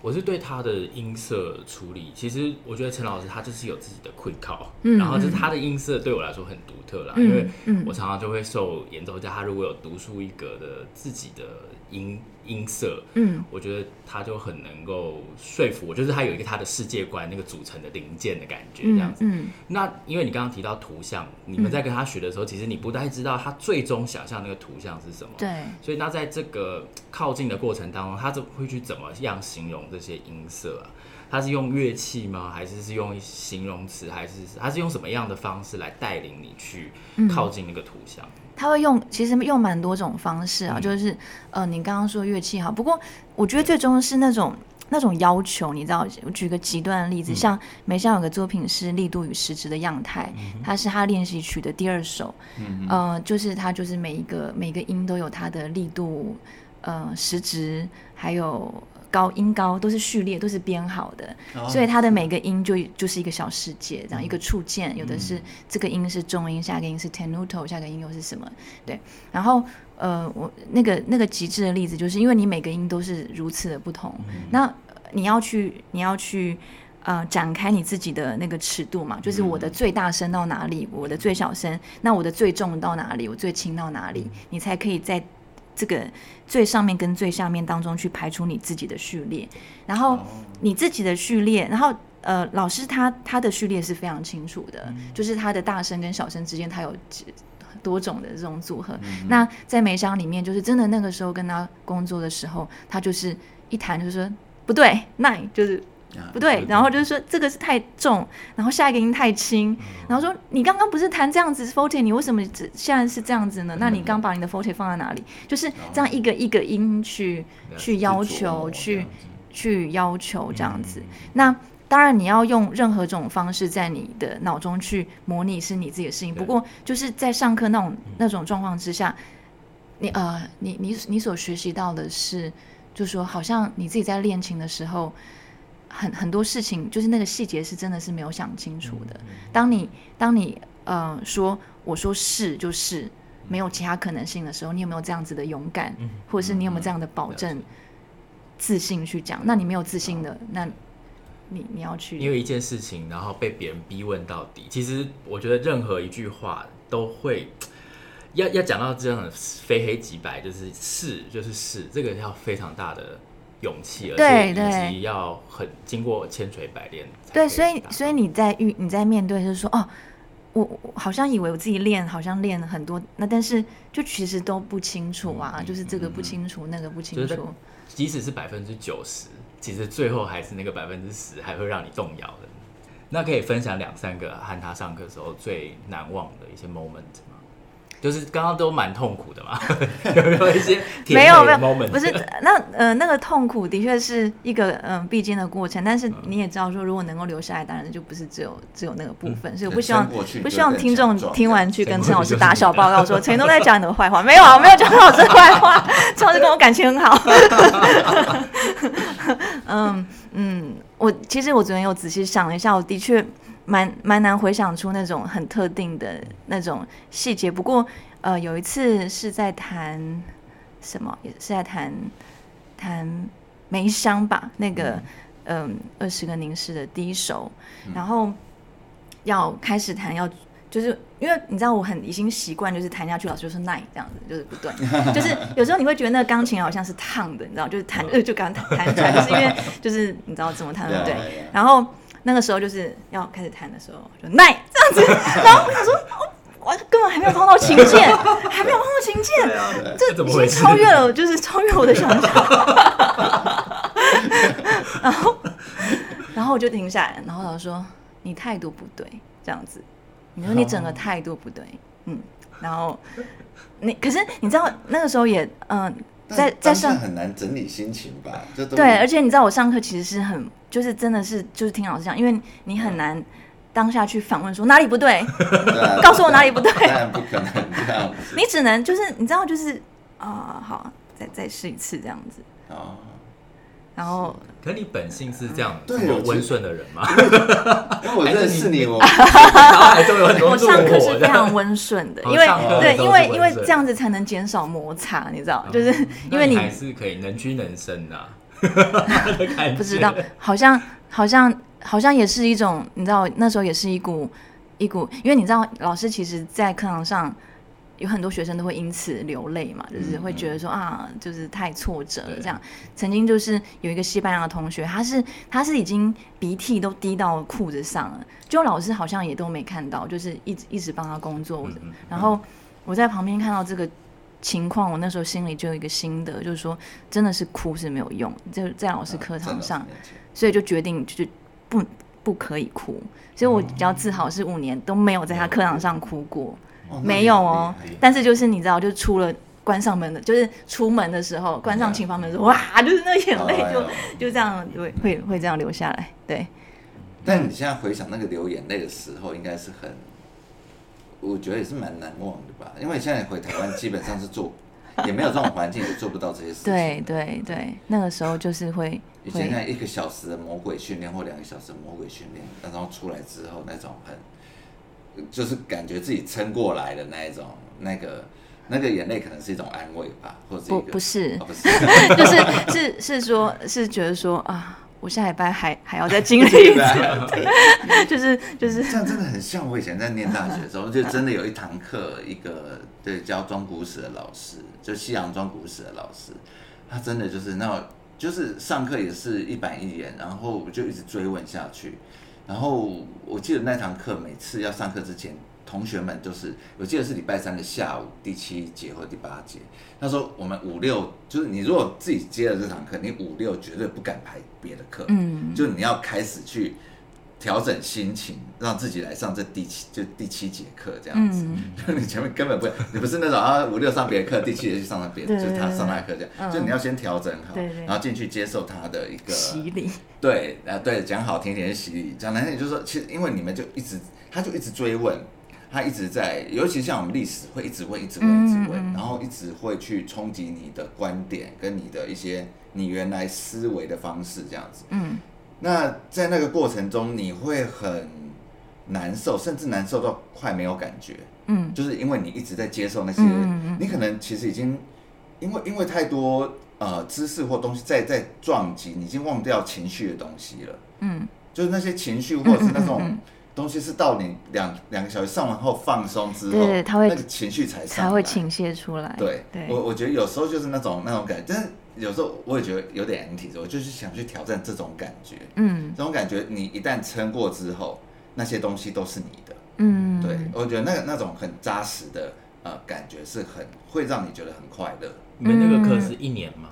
我是对他的音色处理，其实我觉得陈老师他就是有自己的困靠，嗯，然后就是他的音色对我来说很独特啦，嗯，因为我常常就会受演奏家他如果有独树一格的自己的音。音色，嗯，我觉得他就很能够说服我，就是他有一个他的世界观，那个组成的零件的感觉，这样子。嗯，嗯，那因为你刚刚提到图像，你们在跟他学的时候，嗯，其实你不太知道他最终想象那个图像是什么。对。所以那在这个靠近的过程当中，他就会去怎么样形容这些音色啊？他是用乐器吗？还是是用形容词？还是他是用什么样的方式来带领你去靠近那个图像？嗯他会用，其实用蛮多种方式啊，嗯、就是呃，你刚刚说乐器哈，不过我觉得最终是那种那种要求，你知道，我举个极端的例子，嗯、像梅香有个作品是《力度与时值的样态》，嗯，它是他练习曲的第二首，嗯，呃，就是他就是每一个每一个音都有它的力度，呃，时值还有。高音高都是序列，都是编好的，哦，所以它的每个音就就是一个小世界，这样一个触键，嗯。有的是这个音是重音，下个音是 tenuto，下个音又是什么？对。然后呃，我那个那个极致的例子，就是因为你每个音都是如此的不同，嗯，那你要去你要去呃展开你自己的那个尺度嘛，就是我的最大声到哪里，我的最小声，那我的最重到哪里，我最轻到哪里，你才可以在。这个最上面跟最下面当中去排除你自己的序列，然后你自己的序列，然后呃，老师他他的序列是非常清楚的，嗯、就是他的大声跟小声之间他有多种的这种组合。嗯、那在梅香里面，就是真的那个时候跟他工作的时候，他就是一谈就是说不对，那就是。不对，然后就是说这个是太重，然后下一个音太轻，然后说你刚刚不是弹这样子 forte，你为什么现在是这样子呢？那你刚把你的 forte 放在哪里？就是这样一个一个音去去要求，去去要求这样子。那当然你要用任何种方式在你的脑中去模拟是你自己的事情。不过就是在上课那种那种状况之下，你呃你你你所学习到的是，就是说好像你自己在练琴的时候。很很多事情，就是那个细节是真的是没有想清楚的。当你当你呃说我说是就是没有其他可能性的时候，你有没有这样子的勇敢，或者是你有没有这样的保证、自信去讲？那你没有自信的，那你你要去因为一件事情，然后被别人逼问到底。其实我觉得任何一句话都会要要讲到这样的非黑即白，就是是就是是，这个要非常大的。勇气，而且以及要很经过千锤百炼。对，所以所以你在遇你在面对，就是说，哦，我我好像以为我自己练，好像练了很多，那但是就其实都不清楚啊，嗯、就是这个不清楚，嗯、那个不清楚。就是、即使是百分之九十，其实最后还是那个百分之十，还会让你动摇的。那可以分享两三个和他上课时候最难忘的一些 moment 吗？就是刚刚都蛮痛苦的嘛，有没有一些没有没有，不是那呃那个痛苦的确是一个嗯必经的过程，但是你也知道说，如果能够留下来，当然就不是只有只有那个部分，所以我不希望不希望听众听完去跟陈老师打小 报告说陈都在讲你的坏话，没有啊，没有讲陈老师坏话，陈老师跟我感情很好。嗯嗯，我其实我昨天有仔细想了一下，我的确。蛮蛮难回想出那种很特定的那种细节，不过呃有一次是在弹什么，也是在谈谈梅香吧，那个嗯。二十个凝视的第一首，然后要开始弹，要就是因为你知道我很已经习惯，就是弹下去老师就是耐这样子，就是不对，就是有时候你会觉得那个钢琴好像是烫的，你知道，就是弹呃就刚弹弹出来，就是因为就是你知道怎么弹 对不对，然后。那个时候就是要开始弹的时候，就耐这样子，然后我想说，我根本还没有碰到琴键，还没有碰到琴键，这已经超越了，就是超越我的想象。然后，然后我就停下来，然后老师说：“你态度不对，这样子。你说你整个态度不对，嗯。然后你可是你知道那个时候也嗯。”在在上很难整理心情吧？对，而且你知道我上课其实是很，就是真的是就是听老师讲，因为你很难当下去反问说哪里不对，告诉我哪里不对，当然不可能这样子，你只能就是你知道就是啊、呃，好，再再试一次这样子。哦，然后，可你本性是这样，这么温顺的人吗？因为我认识你，我我上课是非常温顺的，因为对，因为因为这样子才能减少摩擦，你知道，就是因为你还是可以能屈能伸的。不知道，好像好像好像也是一种，你知道，那时候也是一股一股，因为你知道，老师其实，在课堂上。有很多学生都会因此流泪嘛，就是会觉得说啊，就是太挫折了这样。曾经就是有一个西班牙的同学，他是他是已经鼻涕都滴到裤子上了，就老师好像也都没看到，就是一直一直帮他工作的。然后我在旁边看到这个情况，我那时候心里就有一个心得，就是说真的是哭是没有用，就在老师课堂上，所以就决定就不不可以哭。所以我比较自豪是五年都没有在他课堂上哭过。没有哦，但是就是你知道，就出了关上门的，就是出门的时候关上琴房门的时候，哇，就是那眼泪就就这样会会会这样流下来。对。但你现在回想那个流眼泪的时候，应该是很，我觉得也是蛮难忘的吧？因为现在回台湾基本上是做，也没有这种环境，也做不到这些事情。对对对，那个时候就是会。以前那一个小时的魔鬼训练或两个小时的魔鬼训练，然后出来之后那种很。就是感觉自己撑过来的那一种，那个那个眼泪可能是一种安慰吧，或者不不是，哦、不是就是 是是说，是觉得说啊，我下礼拜还还要再经历一次，就是就是这样，真的很像我以前在念大学的时候，就真的有一堂课，一个对教装古史的老师，就西洋装古史的老师，他真的就是那，就是上课也是一板一眼，然后我就一直追问下去。然后我记得那堂课每次要上课之前，同学们就是我记得是礼拜三的下午第七节或第八节。他说我们五六就是你如果自己接了这堂课，你五六绝对不敢排别的课，嗯，就你要开始去调整心情，让自己来上这第七就第七节课这样子。就你前面根本不，你不是那种啊五六上别的课，第七节去上他别的，就是他上那课这样，就你要先调整好，然后进去接受他的一个洗礼。对，啊，对，讲好听点是洗礼，讲难听点就是说，其实因为你们就一直，他就一直追问，他一直在，尤其像我们历史会一直问，一直问，一直问，然后一直会去冲击你的观点跟你的一些你原来思维的方式这样子。嗯，那在那个过程中，你会很难受，甚至难受到快没有感觉。嗯，就是因为你一直在接受那些，你可能其实已经因为因为太多。呃，知识或东西在在撞击，你已经忘掉情绪的东西了。嗯，就是那些情绪或者是那种东西，是到你两两个小时上完后放松之后，对，他会那个情绪才才会倾泻出来。对，对我我觉得有时候就是那种那种感觉，但是有时候我也觉得有点 anti，我就是想去挑战这种感觉。嗯，这种感觉你一旦撑过之后，那些东西都是你的。嗯，对，我觉得那个那种很扎实的呃感觉是很会让你觉得很快乐。你们那个课是一年吗？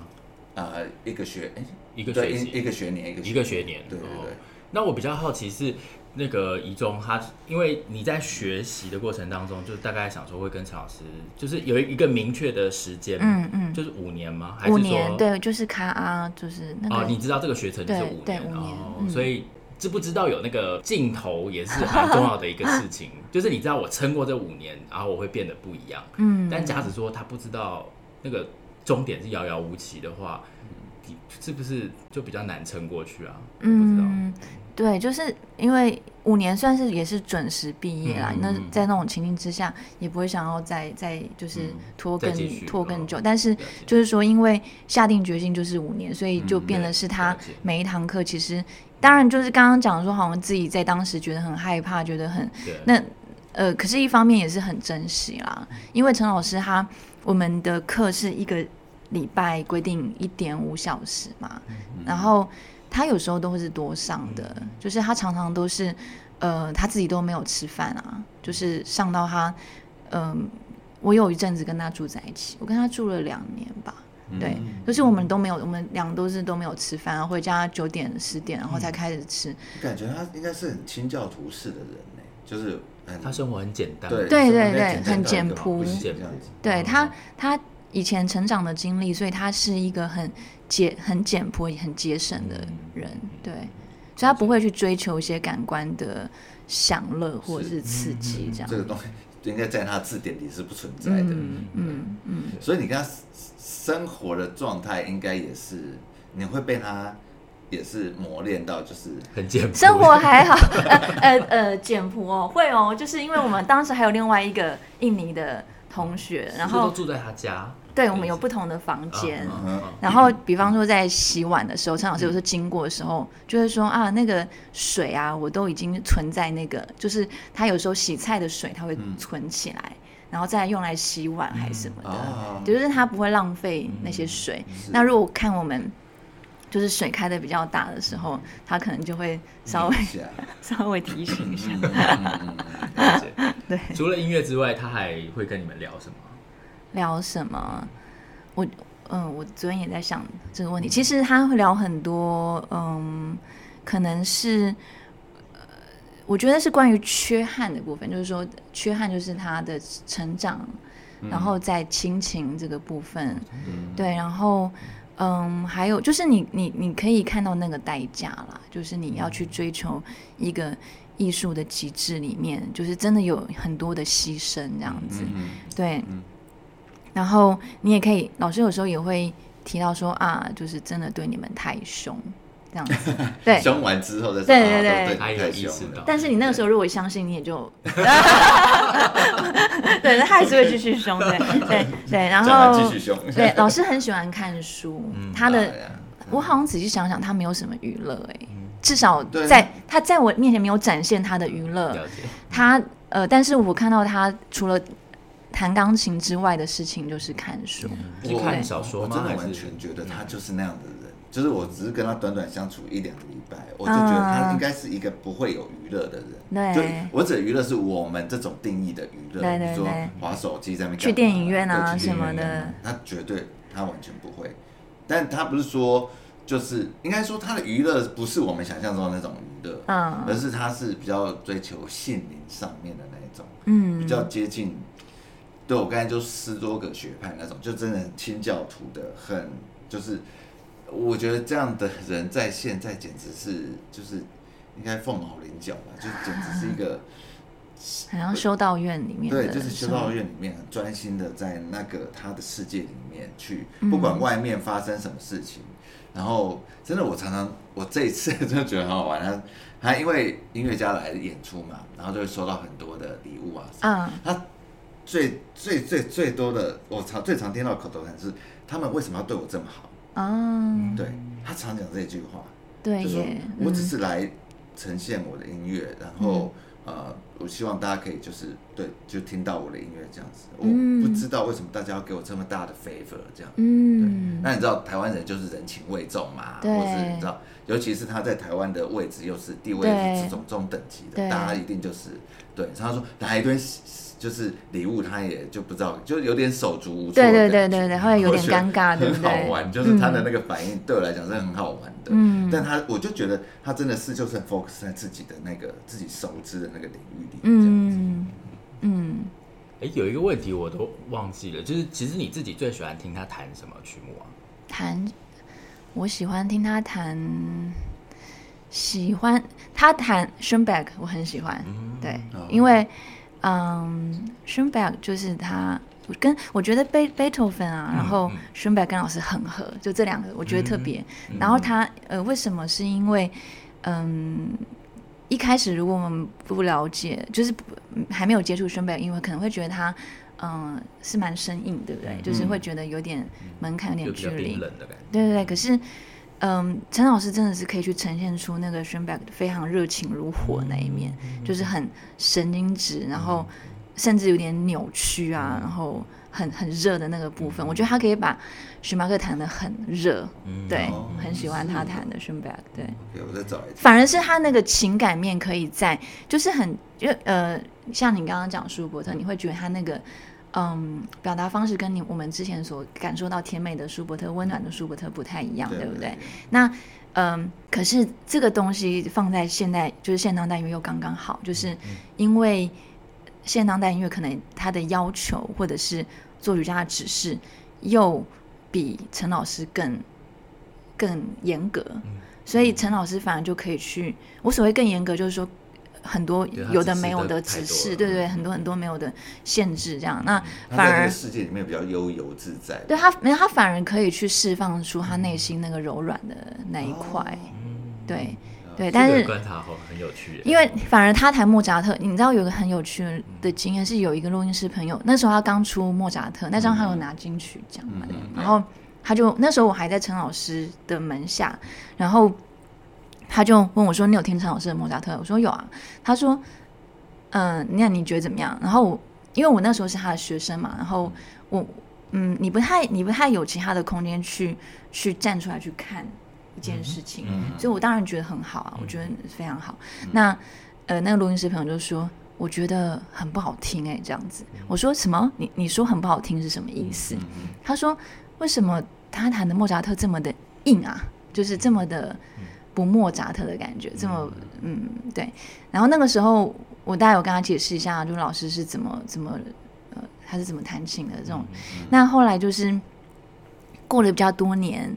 啊、呃，一个学，哎，一个学一一个学年，一个一个学年。对对对。哦、那我比较好奇是那个宜中，他因为你在学习的过程当中，就大概想说会跟陈老师，就是有一个明确的时间，嗯嗯，就是五年吗？还是说五年？对，就是卡啊，就是那个。哦，你知道这个学程就是五年，五年。哦，所以知不知道有那个尽头也是很重要的一个事情，就是你知道我撑过这五年，然后我会变得不一样。嗯。但假使说他不知道那个。终点是遥遥无期的话，你是不是就比较难撑过去啊？嗯，对，就是因为五年算是也是准时毕业啦。嗯、那在那种情境之下，也不会想要再再就是拖更、嗯、拖更久。但是就是说，因为下定决心就是五年，所以就变得是他每一堂课其实，当然就是刚刚讲说，好像自己在当时觉得很害怕，觉得很那呃，可是一方面也是很珍惜啦，因为陈老师他。我们的课是一个礼拜规定一点五小时嘛，然后他有时候都会是多上的，就是他常常都是，呃，他自己都没有吃饭啊，就是上到他，嗯、呃，我有一阵子跟他住在一起，我跟他住了两年吧，对，就是我们都没有，我们俩都是都没有吃饭，啊回家九点十点然后才开始吃。感觉他应该是很清教徒式的人呢，就是。他生活很简单，对对对，很简朴。对他，他以前成长的经历，所以他是一个很节、很简朴、很节省的人。对，所以他不会去追求一些感官的享乐或者是刺激，这样。这个东西应该在他字典里是不存在的。嗯嗯嗯。所以你跟他生活的状态，应该也是你会被他也是磨练到，就是很简朴。生活还好，呃呃呃，简朴哦，会哦，就是因为我们当时还有另外一个印尼的同学，然后住在他家。对，我们有不同的房间，然后比方说在洗碗的时候，陈老师有时候经过的时候，就会说啊，那个水啊，我都已经存在那个，就是他有时候洗菜的水，他会存起来，然后再用来洗碗还是什么的，就是他不会浪费那些水。那如果看我们就是水开的比较大的时候，他可能就会稍微 稍微提醒一下。对，除了音乐之外，他还会跟你们聊什么？聊什么？我嗯，我昨天也在想这个问题。其实他会聊很多，嗯，可能是，呃，我觉得是关于缺憾的部分，就是说缺憾就是他的成长，嗯、然后在亲情这个部分，嗯、对，然后嗯，还有就是你你你可以看到那个代价啦，就是你要去追求一个艺术的极致里面，就是真的有很多的牺牲这样子，嗯、对。嗯然后你也可以，老师有时候也会提到说啊，就是真的对你们太凶，这样子。对，凶完之后的对对对，他有意识到。但是你那个时候如果相信，你也就，对，他还是会继续凶，对 对对。然后继续凶。对，老师很喜欢看书，他的我好像仔细想想，他没有什么娱乐，哎，至少在他在我面前没有展现他的娱乐。他呃，但是我看到他除了。弹钢琴之外的事情就是看书，我看小说，我真的完全觉得他就是那样的人。就是我只是跟他短短相处一两个礼拜，我就觉得他应该是一个不会有娱乐的人。对，就我指的娱乐是我们这种定义的娱乐，比如说划手机在那边去电影院啊什么的，他绝对他完全不会。但他不是说就是应该说他的娱乐不是我们想象中的那种娱乐，嗯，而是他是比较追求心灵上面的那种，嗯，比较接近。对，我刚才就十多个学派那种，就真的清教徒的，很就是，我觉得这样的人在现在简直是就是应该凤毛麟角吧，就简直是一个，好像修道院里面，对，就是修道院里面很专心的在那个他的世界里面去，不管外面发生什么事情，嗯、然后真的我常常我这一次真的觉得很好玩，他他因为音乐家来演出嘛，然后就会收到很多的礼物啊，嗯，他。最最最最多的，我常最常听到口头禅是，他们为什么要对我这么好？嗯，对，他常讲这句话，对，就说我只是来呈现我的音乐，然后呃，我希望大家可以就是对，就听到我的音乐这样子。我不知道为什么大家要给我这么大的 favor 这样，嗯，那你知道台湾人就是人情味重嘛，或是你知道，尤其是他在台湾的位置又是地位是这种中等级的，大家一定就是对，他说来一堆。就是礼物，他也就不知道，就有点手足无措。对对对对对，会有点尴尬，对不对？很好玩，就是他的那个反应对我来讲是很好玩的。嗯，但他我就觉得他真的是就是很 focus 在自己的那个自己熟知的那个领域里。嗯嗯。哎，有一个问题我都忘记了，就是其实你自己最喜欢听他弹什么曲目啊？弹，我喜欢听他弹，喜欢他弹 Schoenberg，我很喜欢。对，因为。嗯，Schoenberg 就是他跟我觉得贝贝多芬啊，然后 Schoenberg 跟老师很合，就这两个我觉得特别。然后他呃，为什么？是因为嗯，一开始如果我们不了解，就是还没有接触为可能会觉得他嗯是蛮生硬，对不对？就是会觉得有点门槛，有点距离。对对对，可是。嗯，陈老师真的是可以去呈现出那个 Schoenberg 非常热情如火的那一面，嗯、就是很神经质，然后甚至有点扭曲啊，然后很很热的那个部分。嗯、我觉得他可以把徐马克弹得很热，嗯、对，哦、很喜欢他弹的 Schoenberg，对。我再找一反而是他那个情感面可以在，就是很就呃，像你刚刚讲舒伯特，你会觉得他那个。嗯，表达方式跟你我们之前所感受到甜美的舒伯特、温暖的舒伯特不太一样，对，对不对？那嗯，可是这个东西放在现代，就是现当代音乐又刚刚好，就是因为现当代音乐可能它的要求或者是作曲家的指示又比陈老师更更严格，所以陈老师反而就可以去，我所谓更严格就是说。很多有的没有的指示，对对，很多很多没有的限制，这样那反而世界里面比较悠游自在。对他，没有他反而可以去释放出他内心那个柔软的那一块，对对。但是观察好很有趣，因为反而他弹莫扎特，你知道有个很有趣的经验是有一个录音师朋友，那时候他刚出莫扎特，那张他有拿金曲奖嘛，然后他就那时候我还在陈老师的门下，然后。他就问我说：“你有听陈老师的莫扎特？”我说：“有啊。”他说：“嗯，那你觉得怎么样？”然后我因为我那时候是他的学生嘛，然后我嗯，你不太你不太有其他的空间去去站出来去看一件事情，嗯嗯、所以我当然觉得很好啊，我觉得非常好。嗯、那呃，那个录音师朋友就说：“我觉得很不好听哎、欸，这样子。”我说：“什么？你你说很不好听是什么意思？”他说：“为什么他弹的莫扎特这么的硬啊？就是这么的。”不莫扎特的感觉，这么嗯对，然后那个时候我大概有跟他解释一下，就是老师是怎么怎么呃他是怎么弹琴的这种。那后来就是过了比较多年，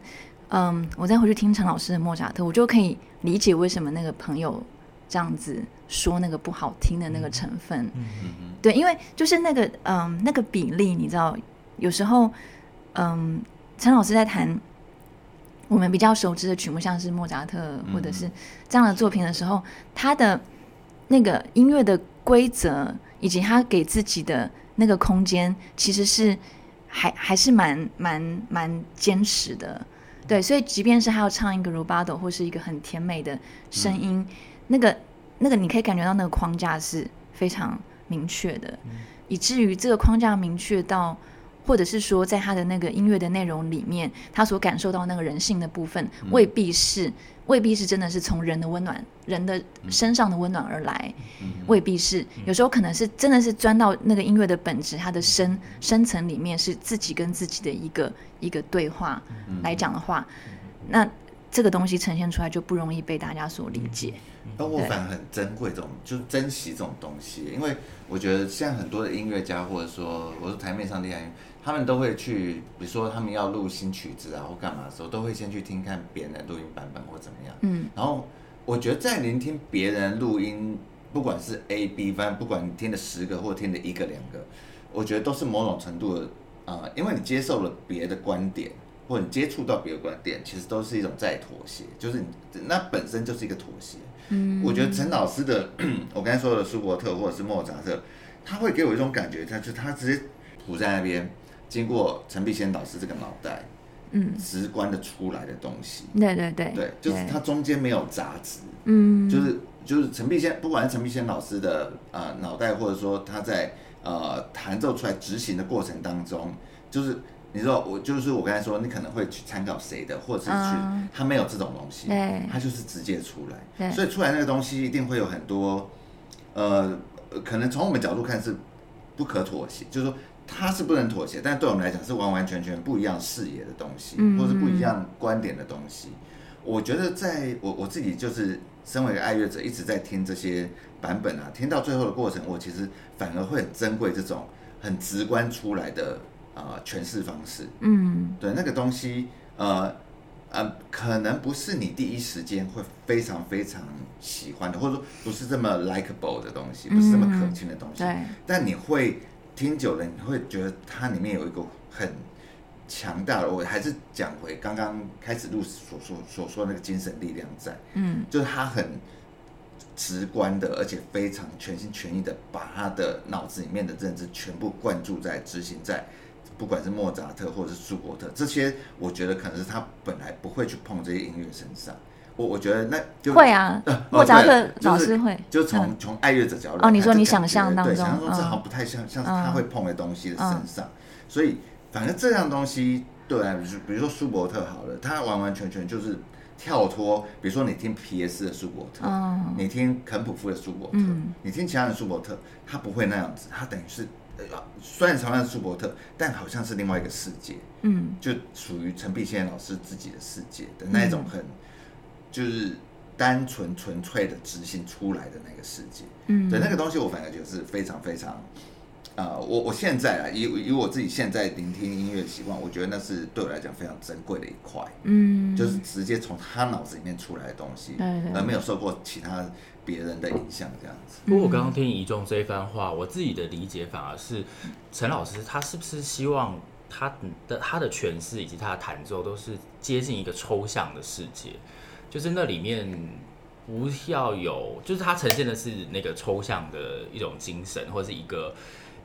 嗯，我再回去听陈老师的莫扎特，我就可以理解为什么那个朋友这样子说那个不好听的那个成分。嗯嗯嗯、对，因为就是那个嗯那个比例，你知道，有时候嗯陈老师在弹。我们比较熟知的曲目，像是莫扎特或者是这样的作品的时候，他的那个音乐的规则以及他给自己的那个空间，其实是还还是蛮蛮蛮坚持的。对，所以即便是他要唱一个 rubato 或是一个很甜美的声音，那个那个你可以感觉到那个框架是非常明确的，以至于这个框架明确到。或者是说，在他的那个音乐的内容里面，他所感受到那个人性的部分，未必是，未必是真的是从人的温暖、人的身上的温暖而来，未必是，有时候可能是真的是钻到那个音乐的本质，它的深深层里面是自己跟自己的一个一个对话来讲的话，那这个东西呈现出来就不容易被大家所理解。那我反而很珍贵这种，就是珍惜这种东西，因为我觉得现在很多的音乐家，或者说我说台面上厉害。他们都会去，比如说他们要录新曲子啊，或干嘛的时候，都会先去听看别人的录音版本或怎么样。嗯，然后我觉得在聆听别人录音，不管是 A、B，反正不管你听了十个或听了一个两个，我觉得都是某种程度的啊、呃，因为你接受了别的观点，或者你接触到别的观点，其实都是一种在妥协，就是你那本身就是一个妥协。嗯，我觉得陈老师的，我刚才说的舒伯特或者是莫扎特，他会给我一种感觉，他就他直接谱在那边。经过陈碧仙老师这个脑袋，嗯，直观的出来的东西，对对对，对，就是它中间没有杂质，嗯，就是就是陈碧仙，不管是陈碧仙老师的呃脑袋，或者说他在呃弹奏出来执行的过程当中，就是你知道我就是我刚才说，你可能会去参考谁的，或者是去他没有这种东西，对，他就是直接出来，所以出来那个东西一定会有很多呃，可能从我们角度看是不可妥协，就是说。他是不能妥协，但对我们来讲是完完全全不一样视野的东西，嗯、或是不一样观点的东西。我觉得在我我自己就是身为一个爱乐者，一直在听这些版本啊，听到最后的过程，我其实反而会很珍贵这种很直观出来的啊诠释方式。嗯，对，那个东西，呃呃，可能不是你第一时间会非常非常喜欢的，或者说不是这么 likable 的东西，不是这么可亲的东西，嗯、但你会。听久了，你会觉得它里面有一个很强大的。我还是讲回刚刚开始录所说所说的那个精神力量在，嗯，就是他很直观的，而且非常全心全意的把他的脑子里面的认知全部灌注在执行在，不管是莫扎特或者是舒伯特这些，我觉得可能是他本来不会去碰这些音乐身上。我我觉得那就会啊，莫扎特老师会，就从从爱乐者角度哦，你说你想象当中，想象中正好不太像，像是他会碰的东西的身上，所以反正这样东西，对啊，比如比如说舒伯特好了，他完完全全就是跳脱，比如说你听皮耶斯的舒伯特，你听肯普夫的舒伯特，你听其他的舒伯特，他不会那样子，他等于是虽然同样是舒伯特，但好像是另外一个世界，嗯，就属于陈碧仙老师自己的世界的那种很。就是单纯纯粹的执行出来的那个世界，嗯，对那个东西，我反而觉得是非常非常呃，我我现在啊，以以我自己现在聆听音乐习惯，我觉得那是对我来讲非常珍贵的一块，嗯，就是直接从他脑子里面出来的东西，对对，而没有受过其他别人的影响，这样子。不过我刚刚听一中这一番话，我自己的理解反而是，陈老师他是不是希望他的他的诠释以及他的弹奏都是接近一个抽象的世界，就是那里面不要有，就是它呈现的是那个抽象的一种精神，或者是一个。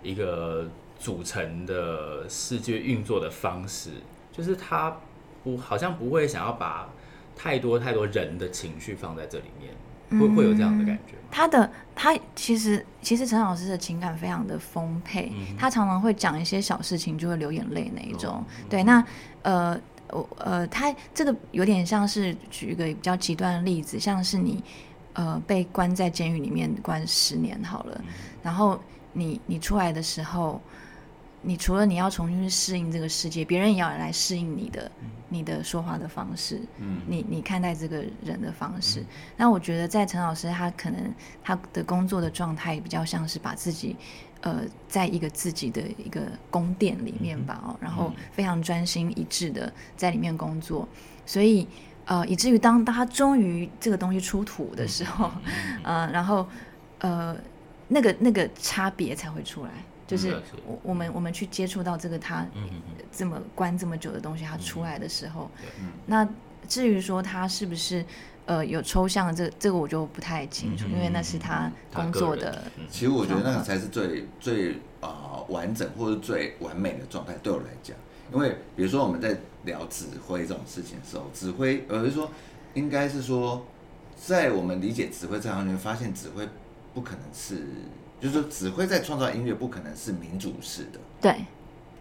一个组成的世界运作的方式，就是他不好像不会想要把太多太多人的情绪放在这里面，会会有这样的感觉。他的他其实其实陈老师的情感非常的丰沛，嗯、他常常会讲一些小事情就会流眼泪那一种。哦、对，那呃我呃他这个有点像是举一个比较极端的例子，像是你呃被关在监狱里面关十年好了，嗯、然后。你你出来的时候，你除了你要重新去适应这个世界，别人也要来适应你的、嗯、你的说话的方式，嗯，你你看待这个人的方式。嗯、那我觉得在陈老师他可能他的工作的状态比较像是把自己，呃，在一个自己的一个宫殿里面吧，哦、嗯，然后非常专心一致的在里面工作，所以呃，以至于当当他终于这个东西出土的时候，嗯，呃、然后呃。那个那个差别才会出来，就是我我们我们去接触到这个他这么关这么久的东西，他出来的时候，那至于说他是不是呃有抽象的这这个我就不太清楚，因为那是他工作的。其实我觉得那个才是最最啊完整或者最完美的状态，对我来讲，因为比如说我们在聊指挥这种事情的时候，指挥呃就是说应该是说在我们理解指挥这行里面，发现指挥。不可能是，就是说，指挥在创造音乐不可能是民主式的。对，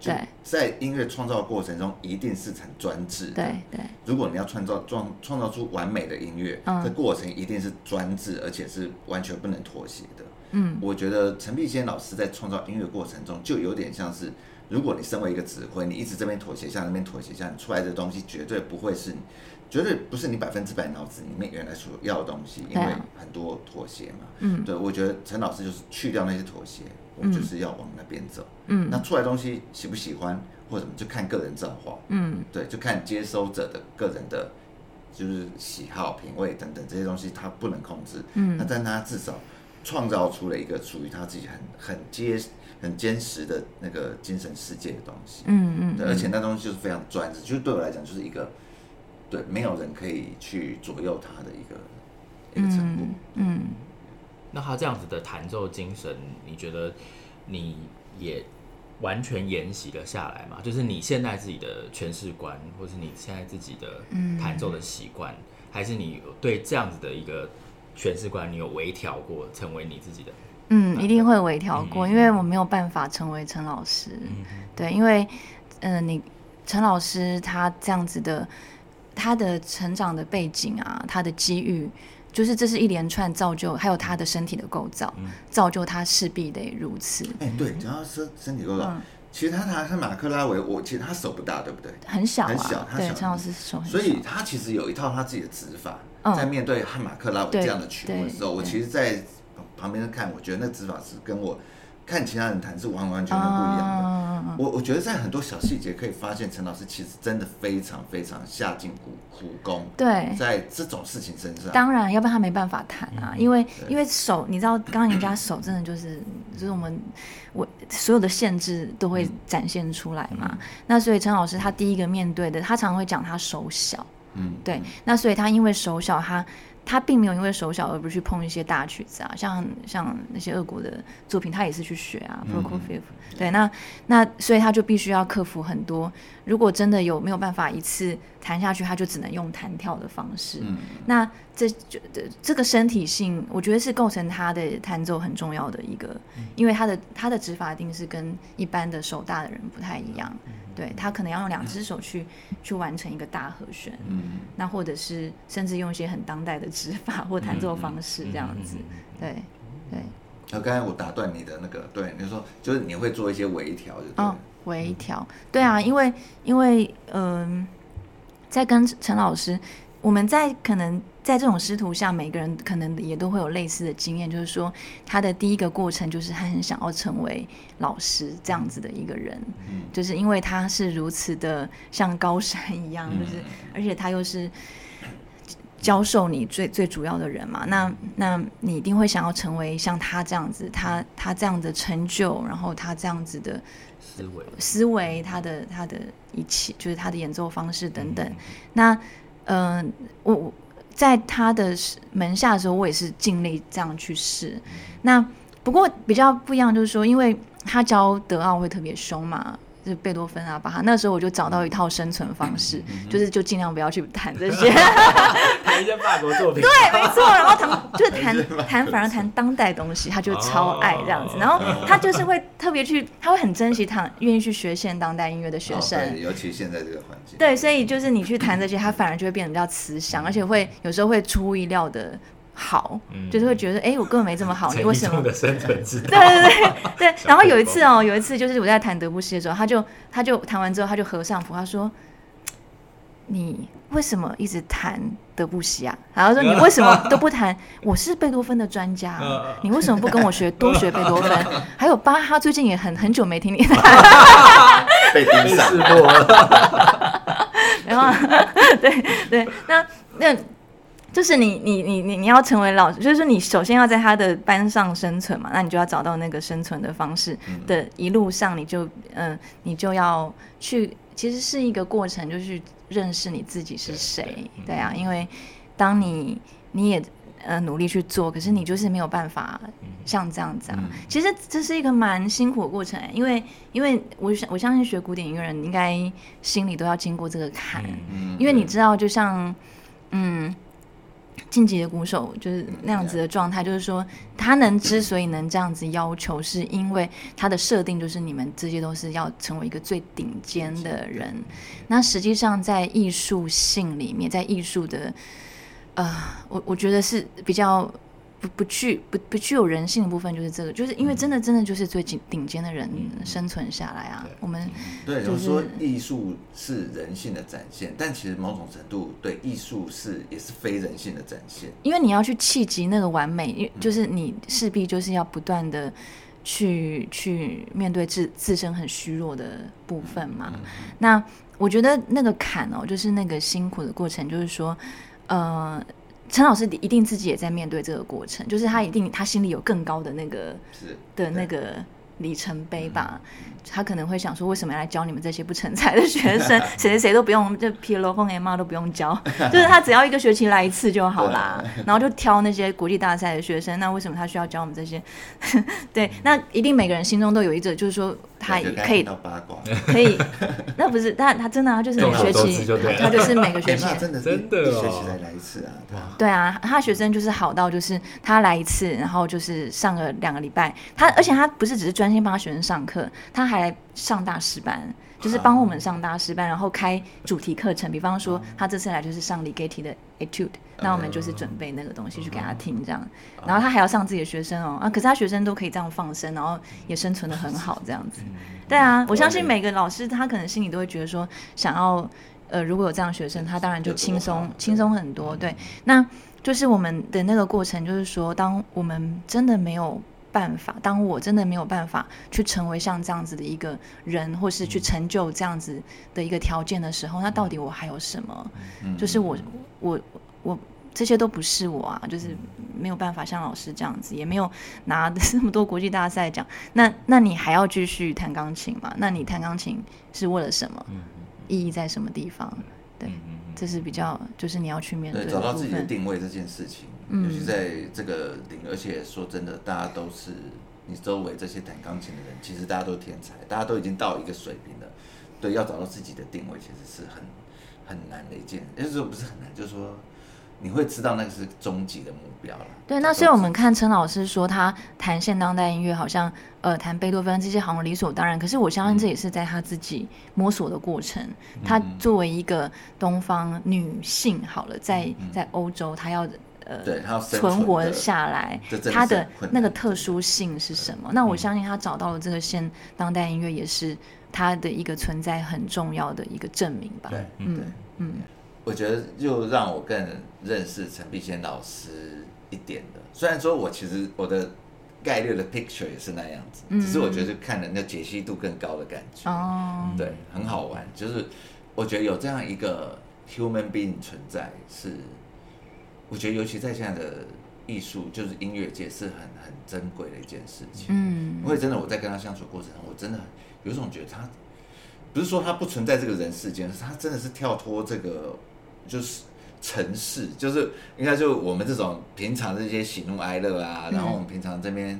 对，在音乐创造过程中，一定是很专制的。对对。如果你要创造创创造出完美的音乐，嗯，这过程一定是专制，而且是完全不能妥协的。嗯，我觉得陈碧仙老师在创造音乐过程中，就有点像是，如果你身为一个指挥，你一直这边妥协一下，那边妥协一下，你出来的东西绝对不会是。绝对不是你百分之百脑子里面原来所要的东西，因为很多妥协嘛。嗯，对，我觉得陈老师就是去掉那些妥协，我就是要往那边走。嗯，那出来东西喜不喜欢或者什么，就看个人造化。嗯，对，就看接收者的个人的，就是喜好、品味等等这些东西，他不能控制。嗯，那但他至少创造出了一个属于他自己很很结很坚实的那个精神世界的东西。嗯嗯，对，而且那东西就是非常专制，就是对我来讲就是一个。对，没有人可以去左右他的一个一个程度。嗯，那他这样子的弹奏精神，你觉得你也完全沿袭了下来吗？就是你现在自己的诠释观，或是你现在自己的弹奏的习惯，嗯、还是你对这样子的一个诠释观，你有微调过，成为你自己的？嗯，一定会微调过，嗯、因为我没有办法成为陈老师。嗯、对，因为嗯、呃，你陈老师他这样子的。他的成长的背景啊，他的机遇，就是这是一连串造就，还有他的身体的构造，嗯、造就他势必得如此。哎、欸，对，然后身身体构造，嗯、其实他他是马克拉维，我其实他手不大，对不对？很小、啊，很小，他小对，陈老师手很小，所以他其实有一套他自己的指法，嗯、在面对汉马克拉维这样的曲目的时候，我其实，在旁边看，我觉得那指法是跟我。看其他人弹是完完全全不一样的。Uh, 我我觉得在很多小细节可以发现，陈老师其实真的非常非常下尽苦苦功。对，在这种事情身上，当然，要不然他没办法弹啊。嗯、因为因为手，你知道，刚刚人家手真的就是 就是我们我所有的限制都会展现出来嘛。嗯、那所以陈老师他第一个面对的，他常常会讲他手小。嗯，对。那所以他因为手小，他。他并没有因为手小而不去碰一些大曲子啊，像像那些俄国的作品，他也是去学啊。Prokofiev，对，那那所以他就必须要克服很多。如果真的有没有办法一次弹下去，他就只能用弹跳的方式。嗯、那这就这个身体性，我觉得是构成他的弹奏很重要的一个，嗯、因为他的他的指法一定是跟一般的手大的人不太一样。嗯、对，他可能要用两只手去、嗯、去完成一个大和弦。嗯，那或者是甚至用一些很当代的指法或弹奏方式这样子。对对。那刚才我打断你的那个，对，你说就是你会做一些微调，就对。哦微调，对啊，因为因为嗯、呃，在跟陈老师，我们在可能在这种师徒下，每个人可能也都会有类似的经验，就是说他的第一个过程就是他很想要成为老师这样子的一个人，嗯、就是因为他是如此的像高山一样，就是、嗯、而且他又是教授你最最主要的人嘛，那那你一定会想要成为像他这样子，他他这样的成就，然后他这样子的思维思维，他的他的一切就是他的演奏方式等等，嗯、那嗯、呃、我。在他的门下的时候，我也是尽力这样去试。那不过比较不一样，就是说，因为他教德奥会特别凶嘛。就是贝多芬啊，巴哈。那时候我就找到一套生存方式，就是就尽量不要去谈这些，谈一些法国作品。对，没错。然后谈就是弹弹，反而谈当代东西，他就超爱这样子。然后他就是会特别去，他会很珍惜他，愿意去学现当代音乐的学生，尤其现在这个环境。对，所以就是你去谈这些，他反而就会变得比较慈祥，而且会有时候会出乎意料的。好，嗯、就是会觉得，哎、欸，我根本没这么好，你为什么？的生存之道。对对对对。然后有一次哦，有一次就是我在弹德布西的时候，他就他就弹完之后，他就合上谱，他说：“你为什么一直弹德布西啊？”然后说：“ 你为什么都不弹？我是贝多芬的专家，你为什么不跟我学多学贝多芬？还有巴哈，最近也很很久没听你弹。”被盯上了。然后，对对，那那。就是你你你你你要成为老师，就是说你首先要在他的班上生存嘛，那你就要找到那个生存的方式的一路上，你就嗯、呃，你就要去，其实是一个过程，就是认识你自己是谁，对啊，因为当你你也呃努力去做，可是你就是没有办法像这样子啊，其实这是一个蛮辛苦的过程，因为因为我想我相信学古典音乐人应该心里都要经过这个坎，因为你知道，就像嗯。晋级的鼓手就是那样子的状态，就是说他能之所以能这样子要求，是因为他的设定就是你们这些都是要成为一个最顶尖的人。那实际上在艺术性里面，在艺术的，呃，我我觉得是比较。不不具不不具有人性的部分就是这个，就是因为真的真的就是最顶顶尖的人生存下来啊。我们对，就是说艺术是人性的展现，但其实某种程度对艺术是也是非人性的展现。因为你要去企及那个完美，就是你势必就是要不断的去去面对自自身很虚弱的部分嘛。那我觉得那个坎哦，就是那个辛苦的过程，就是说，呃。陈老师一定自己也在面对这个过程，就是他一定他心里有更高的那个是的那个里程碑吧。他可能会想说，为什么要来教你们这些不成才的学生？谁谁谁都不用，就 P L 风 M 都不用教，就是他只要一个学期来一次就好啦。然后就挑那些国际大赛的学生，那为什么他需要教我们这些？对，那一定每个人心中都有一个，就是说他也可以八卦可以，那不是他他真的他就是每学期他就是每个学期真的真的一学期才来一次啊。对啊，他学生就是好到就是他来一次，然后就是上个两个礼拜，他而且他不是只是专心帮他学生上课，他还。来上大师班，就是帮我们上大师班，然后开主题课程。比方说，他这次来就是上李格提的 Etude，那我们就是准备那个东西去给他听，这样。然后他还要上自己的学生哦，啊，可是他学生都可以这样放生，然后也生存的很好，这样子。对啊，我相信每个老师他可能心里都会觉得说，想要呃，如果有这样的学生，他当然就轻松轻松很多。对，那就是我们的那个过程，就是说，当我们真的没有。办法，当我真的没有办法去成为像这样子的一个人，或是去成就这样子的一个条件的时候，那到底我还有什么？就是我，我，我这些都不是我啊，就是没有办法像老师这样子，也没有拿那么多国际大赛奖。那，那你还要继续弹钢琴吗？那你弹钢琴是为了什么？意义在什么地方？对，这是比较，就是你要去面对，对，找到自己的定位这件事情。尤其在这个领域，而且说真的，大家都是你周围这些弹钢琴的人，其实大家都天才，大家都已经到一个水平了。对，要找到自己的定位，其实是很很难的一件，也就是说不是很难，就是说你会知道那个是终极的目标了。对，那所以我们看陈老师说他弹现当代音乐，好像呃弹贝多芬这些好像理所当然，可是我相信这也是在他自己摸索的过程。嗯、他作为一个东方女性，好了，在在欧洲，她要。呃，对，他存活下来，他的那个特殊性是什么？那我相信他找到了这个现当代音乐，也是他的一个存在很重要的一个证明吧。对，嗯嗯。我觉得又让我更认识陈碧仙老师一点的。虽然说我其实我的概率的 picture 也是那样子，嗯、只是我觉得看人的解析度更高的感觉。哦，对，很好玩。就是我觉得有这样一个 human being 存在，是我觉得尤其在现在的艺术，就是音乐界是很很珍贵的一件事情。嗯，因为真的我在跟他相处过程中，我真的有一种觉得他不是说他不存在这个人世间，是他真的是跳脱这个。就是城市，就是应该就我们这种平常这些喜怒哀乐啊，嗯、然后我们平常这边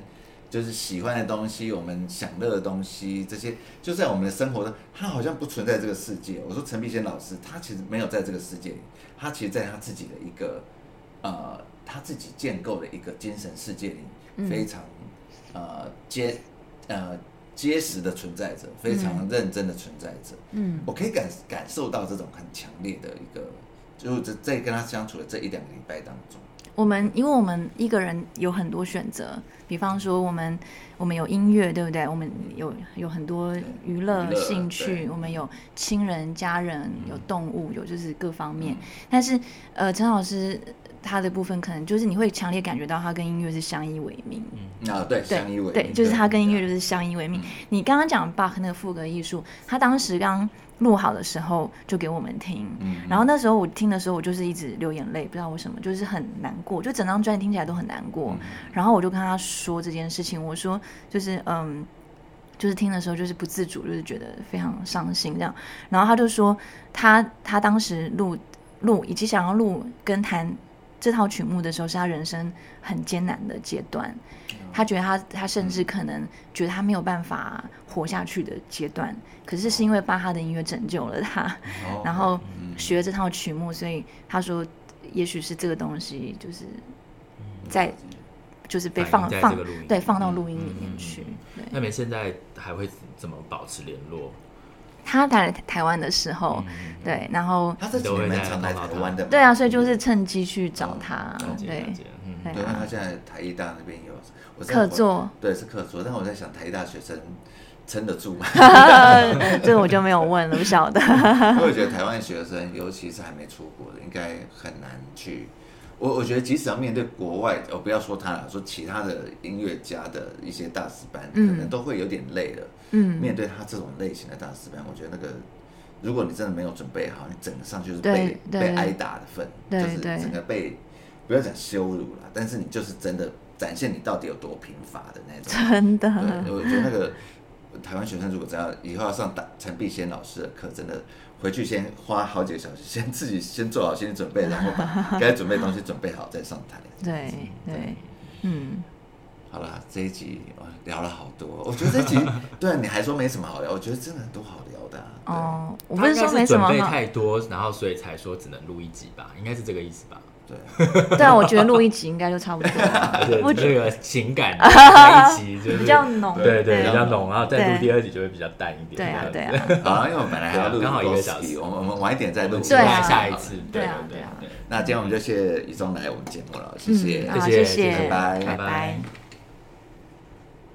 就是喜欢的东西，我们享乐的东西，这些就在我们的生活中，他好像不存在这个世界。我说陈碧贤老师，他其实没有在这个世界里，他其实在他自己的一个呃，他自己建构的一个精神世界里，非常、嗯、呃结呃结实的存在着，非常认真的存在着。嗯，我可以感感受到这种很强烈的一个。就在在跟他相处的这一两个礼拜当中，我们因为我们一个人有很多选择，比方说我们我们有音乐，对不对？我们有有很多娱乐兴趣，我们有亲人、家人，有动物，有就是各方面。嗯、但是呃，陈老师他的部分可能就是你会强烈感觉到他跟音乐是相依为命。嗯啊，对，相依为命，对，就是他跟音乐就是相依为命。嗯、你刚刚讲巴赫那个赋格艺术，他当时刚。录好的时候就给我们听，嗯、然后那时候我听的时候，我就是一直流眼泪，不知道为什么，就是很难过，就整张专辑听起来都很难过。嗯、然后我就跟他说这件事情，我说就是嗯，就是听的时候就是不自主，就是觉得非常伤心这样。然后他就说他他当时录录以及想要录跟弹这套曲目的时候，是他人生很艰难的阶段。他觉得他他甚至可能觉得他没有办法活下去的阶段，可是是因为巴哈的音乐拯救了他，然后学这套曲目，所以他说，也许是这个东西就是在就是被放放对放到录音里面去。那你们现在还会怎么保持联络？他来台湾的时候，对，然后他是台湾的，对啊，所以就是趁机去找他，对，对，因为他现在台艺大那边有。客座对，是客座，但我在想台大学生撑得住吗？这个我就没有问了，不晓得。因 为我觉得台湾学生，尤其是还没出国的，应该很难去。我我觉得即使要面对国外，我不要说他了，说其他的音乐家的一些大师班，嗯、可能都会有点累了。嗯，面对他这种类型的大师班，我觉得那个，如果你真的没有准备好，你整个上就是被被挨打的份，对就是整个被不要讲羞辱了，但是你就是真的。展现你到底有多贫乏的那种，真的。对，我觉得那个台湾学生如果只要以后要上大陈碧仙老师的课，真的回去先花好几个小时，先自己先做好心理准备，然后把该准备的东西准备好再上台。对对，嗯。好了，这一集我聊了好多，我觉得这一集 对你还说没什么好聊，我觉得真的都好聊的。哦，我不是说没什么准备太多，然后所以才说只能录一集吧，应该是这个意思吧。对，对啊，我觉得录一集应该就差不多了。我觉得情感在一集就比较浓，对对，比较浓，然后再录第二集就会比较淡一点。对啊，对啊。好，因为我们本来还要录刚好一个小时，我们我们晚一点再录，对啊，下一次。对啊，对啊。那今天我们就谢谢怡忠来我们节目了，谢谢，谢谢，拜拜，拜拜。